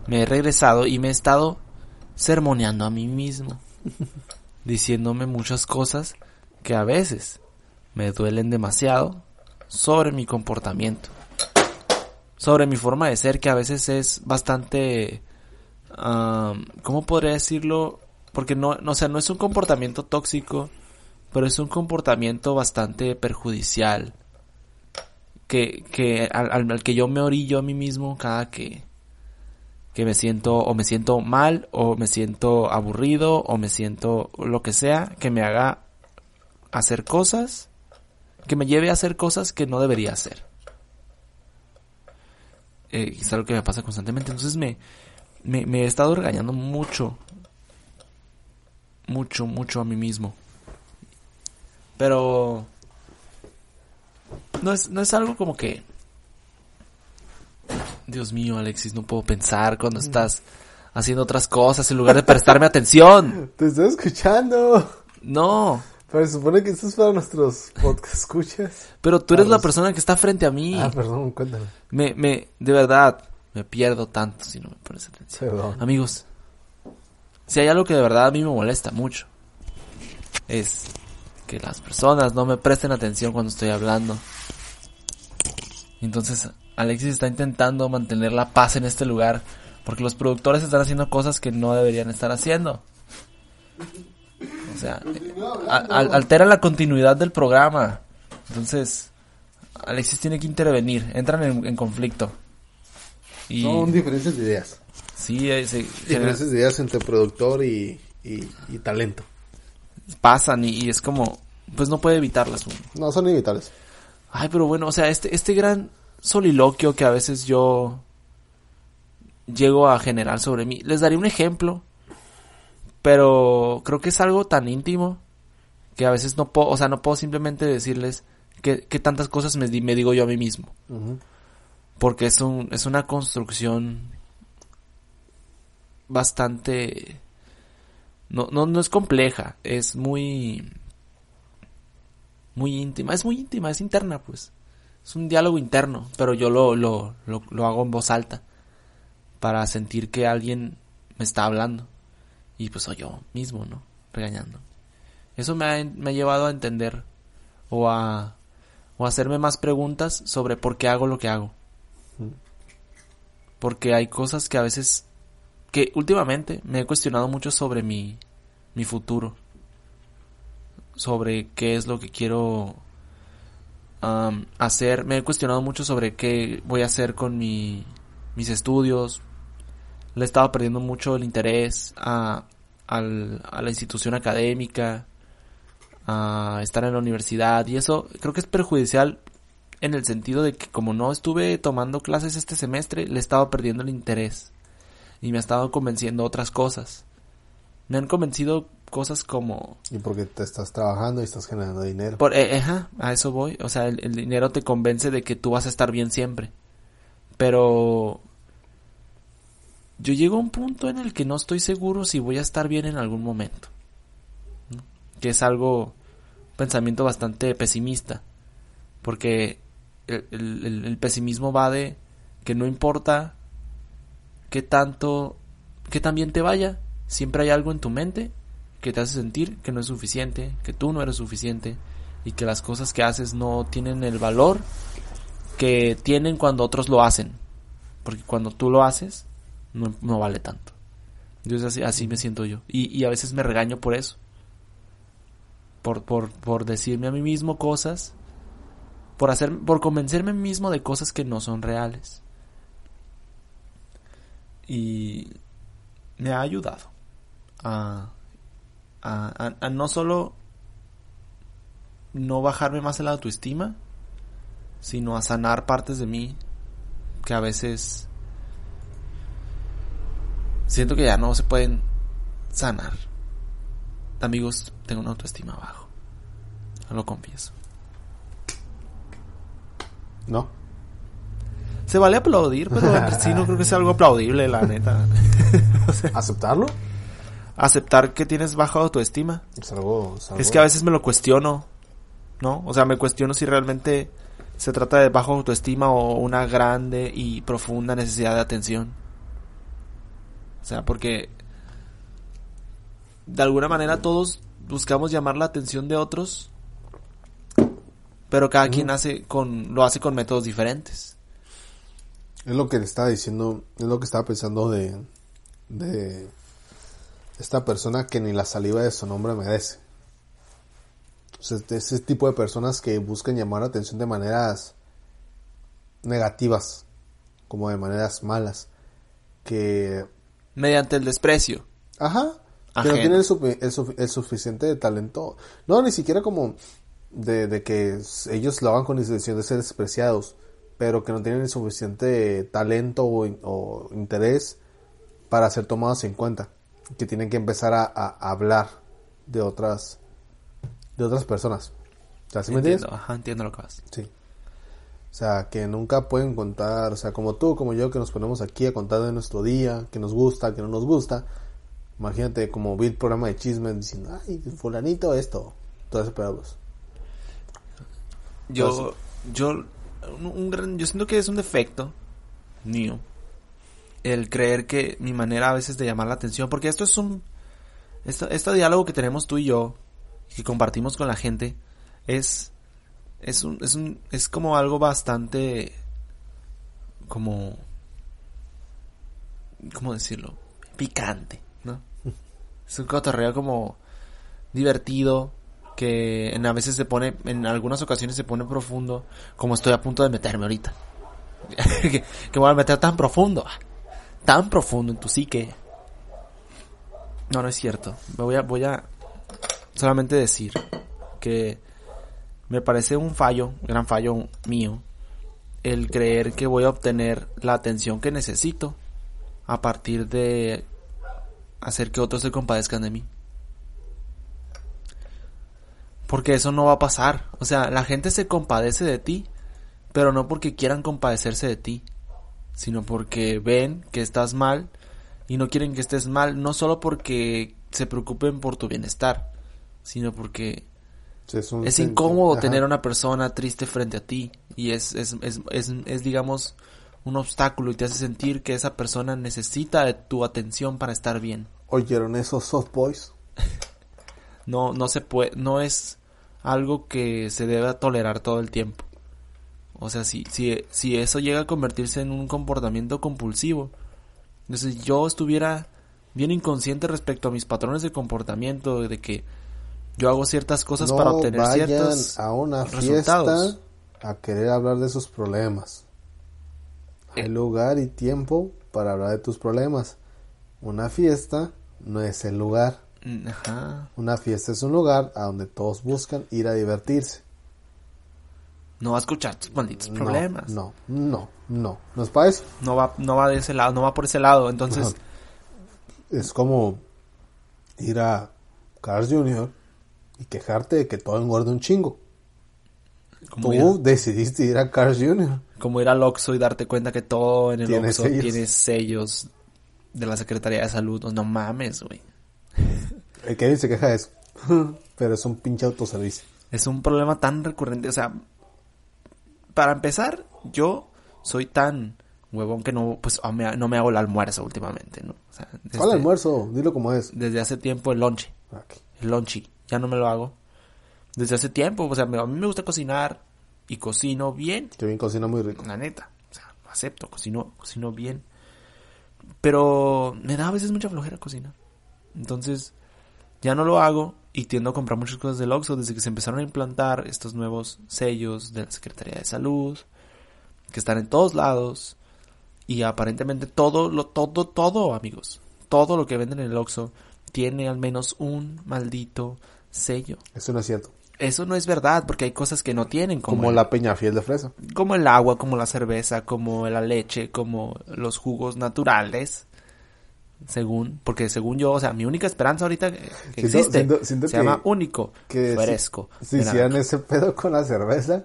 me he regresado y me he estado sermoneando a mí mismo, diciéndome muchas cosas que a veces me duelen demasiado sobre mi comportamiento, sobre mi forma de ser que a veces es bastante, ¿cómo podría decirlo? Porque no, no, sea, no es un comportamiento tóxico, pero es un comportamiento bastante perjudicial que, que al- al que yo me orillo a mí mismo cada que, que me siento o me siento mal o me siento aburrido o me siento lo que sea que me haga hacer cosas que me lleve a hacer cosas que no debería hacer. Eh, es algo que me pasa constantemente. Entonces me, me, me he estado regañando mucho. Mucho, mucho a mí mismo. Pero no es, no es algo como que Dios mío, Alexis, no puedo pensar cuando estás haciendo otras cosas en lugar de prestarme atención. Te estoy escuchando. No, Pero se supone que esto es para nuestros podcast escuchas. pero tú eres la persona que está frente a mí. Ah, perdón, cuéntame. Me, me, de verdad, me pierdo tanto si no me pones atención. Perdón. Amigos, si hay algo que de verdad a mí me molesta mucho, es que las personas no me presten atención cuando estoy hablando. Entonces, Alexis está intentando mantener la paz en este lugar, porque los productores están haciendo cosas que no deberían estar haciendo. O sea, a- altera la continuidad del programa. Entonces, Alexis tiene que intervenir, entran en, en conflicto. Y Son diferencias de ideas. sí, eh, se- Diferencias de ideas entre productor y, y, y talento. pasan y, y es como, pues no puede evitarlas uno. No, son inevitables. Ay, pero bueno, o sea, este, este gran soliloquio que a veces yo llego a generar sobre mí, les daré un ejemplo, pero creo que es algo tan íntimo que a veces no puedo, o sea, no puedo simplemente decirles que, que tantas cosas me, di- me digo yo a mí mismo, porque es un, es una construcción bastante, no, no, no es compleja, es muy, muy íntima, es muy íntima, es interna, pues. Es un diálogo interno, pero yo lo, lo, lo, lo hago en voz alta para sentir que alguien me está hablando y pues soy yo mismo, ¿no? Regañando. Eso me ha, me ha llevado a entender o a, o a hacerme más preguntas sobre por qué hago lo que hago. Porque hay cosas que a veces, que últimamente me he cuestionado mucho sobre mi, mi futuro. Sobre qué es lo que quiero am, hacer. Me he cuestionado mucho sobre qué voy a hacer con mi, mis estudios. Le he estado perdiendo mucho el interés a, al- a la institución académica, a estar en la universidad. Y eso creo que es perjudicial en el sentido de que como no estuve tomando clases este semestre, le he estado perdiendo el interés. Y me ha estado convenciendo otras cosas. Me han convencido cosas como Y porque te estás trabajando y estás generando dinero. por, eh, ajá, a eso voy. O sea, el, el dinero te convence de que tú vas a estar bien siempre. Pero yo llego a un punto en el que no estoy seguro si voy a estar bien en algún momento. Que es algo, pensamiento bastante pesimista. Porque el, el- pesimismo va de que no importa qué tanto, que tan bien te vaya, siempre hay algo en tu mente que te hace sentir que no es suficiente, que tú no eres suficiente y que las cosas que haces no tienen el valor que tienen cuando otros lo hacen. Porque cuando tú lo haces, no, no vale tanto. Yo así, así me siento yo. Y, y a veces me regaño por eso. Por, por, por decirme a mí mismo cosas. Por hacer, por convencerme a mí mismo de cosas que no son reales. Y me ha ayudado a, a, a- no solo no bajarme más la autoestima, sino a sanar partes de mí que a veces siento que ya no se pueden sanar. Amigos, tengo una autoestima bajo. Lo confieso. ¿No? Se vale aplaudir, pero sí no creo que sea algo aplaudible, la neta. ¿Aceptarlo? Aceptar que tienes baja autoestima. Es algo, es algo- Es que a veces me lo cuestiono, ¿no? O sea, me cuestiono si realmente se trata de baja autoestima o una grande y profunda necesidad de atención. O sea, porque de alguna manera todos buscamos llamar la atención de otros, pero cada quien hace con lo hace con métodos diferentes. Es lo que le estaba diciendo, es lo que estaba pensando de, de esta persona que ni la saliva de su nombre merece. O sea, de ese tipo de personas que buscan llamar la atención de maneras negativas, como de maneras malas, que, Mediante el desprecio. ajá, que no tienen el, sufi- el sufi- el suficiente talento, no, ni siquiera como de, de que ellos lo hagan con intención de ser despreciados, pero que no tienen el suficiente talento o, in- o interés para ser tomados en cuenta, que tienen que empezar a, a hablar de otras de otras personas. O sea, ¿sí me entiendes? ajá, entiendo lo que vas. Sí. O sea, que nunca pueden contar, o sea, como tú, como yo, que nos ponemos aquí a contar de nuestro día, que nos gusta, que no nos gusta. Imagínate como vi el programa de chismes diciendo, ay, fulanito esto. Pedo, pues. Yo, yo, un, un gran, yo siento que es un defecto mío el creer que mi manera a veces de llamar la atención, porque esto es un, esto, este diálogo que tenemos tú y yo, que compartimos con la gente, es, es un, es un, es como algo bastante, como, ¿cómo decirlo? Picante, ¿no? Es un cotorreo como divertido, que en a veces se pone, en algunas ocasiones se pone profundo, como estoy a punto de meterme ahorita. que, que voy a meter tan profundo, tan profundo en tu psique. No, no es cierto. Me voy a, voy a solamente decir que me parece un fallo, gran fallo mío, el creer que voy a obtener la atención que necesito a partir de hacer que otros se compadezcan de mí. Porque eso no va a pasar. O sea, la gente se compadece de ti, pero no porque quieran compadecerse de ti, sino porque ven que estás mal y no quieren que estés mal, no solo porque se preocupen por tu bienestar, sino porque es un es senti- incómodo ajá. tener a una persona triste frente a ti y es, es, es, es, digamos, un obstáculo y te hace sentir que esa persona necesita de tu atención para estar bien. ¿Oyeron esos soft boys? No, no se puede, no es algo que se debe tolerar todo el tiempo. O sea, si, si, si eso llega a convertirse en un comportamiento compulsivo, entonces yo estuviera bien inconsciente respecto a mis patrones de comportamiento, de que yo hago ciertas cosas para obtener vayan ciertos a una resultados. fiesta a querer hablar de sus problemas. Hay Eh. lugar y tiempo para hablar de tus problemas. Una fiesta no es el lugar. Mm, Ajá. Una fiesta es un lugar a donde todos buscan ir a divertirse. No va a escuchar tus malditos problemas. No, no, no. ¿No es para eso? No va, no va de ese lado, no va por ese lado. Entonces. Es como ir a Cars Jr. y quejarte de que todo engorda un chingo. Tú ir, decidiste ir a Cars Jr. como ir al Oxxo y darte cuenta que todo en el Oxxo sellos. tiene sellos de la Secretaría de Salud. No, no mames, güey. El Kevin se queja de eso. Pero es un pinche autoservicio. Es un problema tan recurrente. O sea, para empezar, yo soy tan huevón que no, pues, me- no me hago el almuerzo últimamente, ¿no? O sea, desde, ¿Cuál almuerzo? Dilo como es. Desde hace tiempo el lonche. El lonchi. Ya no me lo hago. Desde hace tiempo. O sea, me- a mí me gusta cocinar y cocino bien. Kevin cocina muy rico. La neta. O sea, lo acepto. Cocino, cocino bien. Pero me da a veces mucha flojera cocinar. Entonces, ya no lo hago y tiendo a comprar muchas cosas del Oxxo desde que se empezaron a implantar estos nuevos sellos de la Secretaría de Salud que están en todos lados y aparentemente todo lo todo todo, amigos, todo lo que venden en el Oxxo tiene al menos un maldito sello. Eso no es cierto. Eso no es verdad porque hay cosas que no tienen como, Como el, la peña fiel de fresa. como el agua, como la cerveza, como la leche, como los jugos naturales. Según, porque según yo, o sea, mi única esperanza ahorita que Siento- existe siento- siento se que- llama único, Que si- fresco. Si de hicieran ese pedo con la cerveza,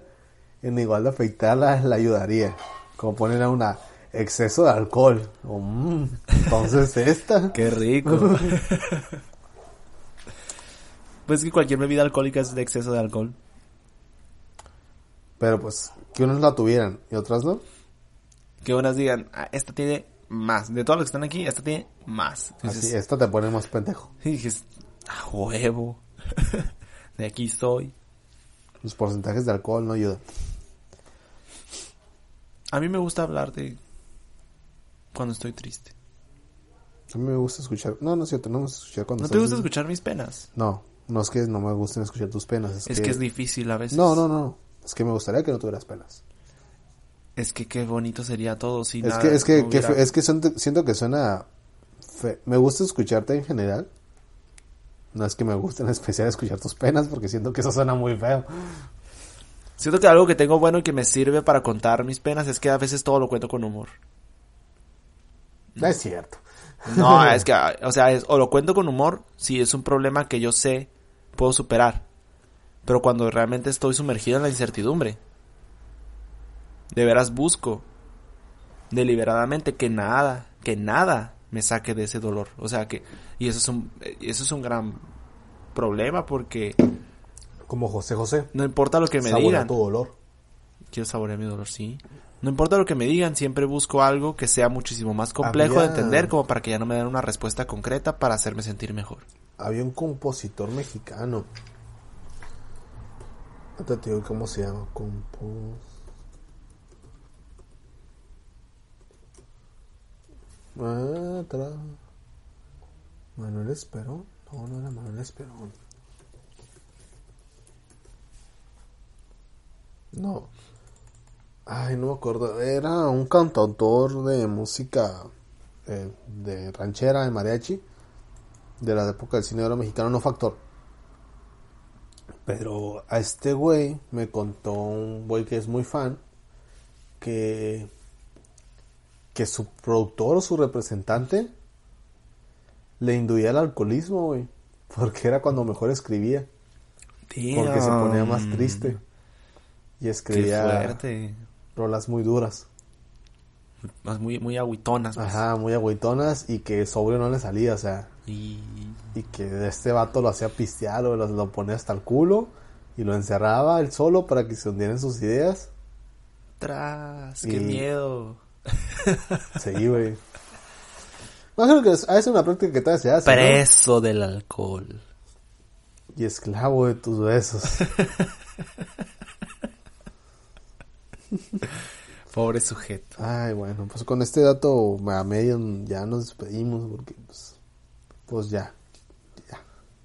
en igual de afeitarla la ayudaría. Como ponen a una exceso de alcohol. Mm, entonces esta. Qué rico. pues que cualquier bebida alcohólica es de exceso de alcohol. Pero pues, que unos la tuvieran y otras no. Que unas digan, "Ah, esta tiene más. De todos los que están aquí, esta tiene más. Así, esta te pone más pendejo. y dices, a huevo. de aquí soy. Los porcentajes de alcohol no ayudan. A mí me gusta hablar de cuando estoy triste. A mí me gusta escuchar. No, no es cierto, no me gusta escuchar cuando ¿No te gusta escuchar mis penas? No, no es que no me gusten escuchar tus penas. Es, Es que es difícil a veces. No, no, no. Es que me gustaría que no tuvieras penas. Es que qué bonito sería todo si Es nada que, es que, no que hubiera- es que son- siento que suena fe- Me gusta escucharte en general. No es que me guste en especial escuchar tus penas porque siento que eso suena muy feo. Siento que algo que tengo bueno y que me sirve para contar mis penas es que a veces todo lo cuento con humor. No es cierto. No, es que, o sea, es- o lo cuento con humor si es un problema que yo sé puedo superar. Pero cuando realmente estoy sumergido en la incertidumbre, de veras busco deliberadamente que nada, que nada me saque de ese dolor. O sea que, y eso es un, eso es un gran problema porque Como José José. no importa lo que me digan. tu dolor. Quiero saborear mi dolor, sí. No importa lo que me digan, siempre busco algo que sea muchísimo más complejo de entender como para que ya no me den una respuesta concreta para hacerme sentir mejor. Había un compositor mexicano. Ahorita te cómo se llama. Compos... Ah, tra- Manuel Esperón. No, no era Manuel Esperón. No. Ay, no me acuerdo. Era un cantautor de música eh, de ranchera, de mariachi de la época del cine de oro mexicano, no factor. Pero a este güey me contó un güey que es muy fan que que su productor o su representante le induía al alcoholismo, güey, porque era cuando mejor escribía, porque se ponía más triste y escribía rolas muy duras, Más muy, muy agüitonas. pues. ajá, muy agüitonas y que sobrio no le salía, o sea, Y... y que este vato lo hacía pistear o lo, lo ponía hasta el culo y lo encerraba él solo para que se hundieran sus ideas. Tras, qué miedo. Sí, güey. Imagino que es, es una práctica que todavía se hace. ¿no? Preso del alcohol. y esclavo de tus besos. Pobre sujeto. Ay, bueno, pues con este dato a medio ya nos despedimos porque pues, pues ya, ya.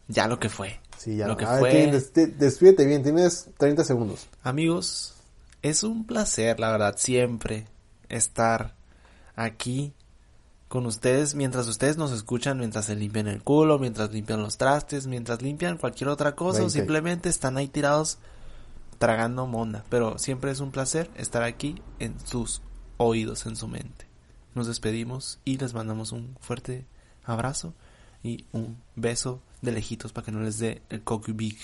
Ya lo que fue. Sí, ya. Lo que Ay, fue. Des- despídete bien, tienes 30 segundos. Amigos, es un placer, la verdad, siempre estar aquí con ustedes mientras ustedes nos escuchan, mientras se limpian el culo, mientras limpian los trastes, mientras limpian cualquier otra cosa o 20. simplemente están ahí tirados tragando monda. Pero siempre es un placer estar aquí en sus oídos, en su mente. Nos despedimos y les mandamos un fuerte abrazo y un beso de lejitos para que no les dé el cocky big.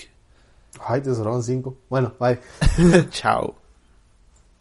Ay, te sobraron 5. Bueno, bye. Chao.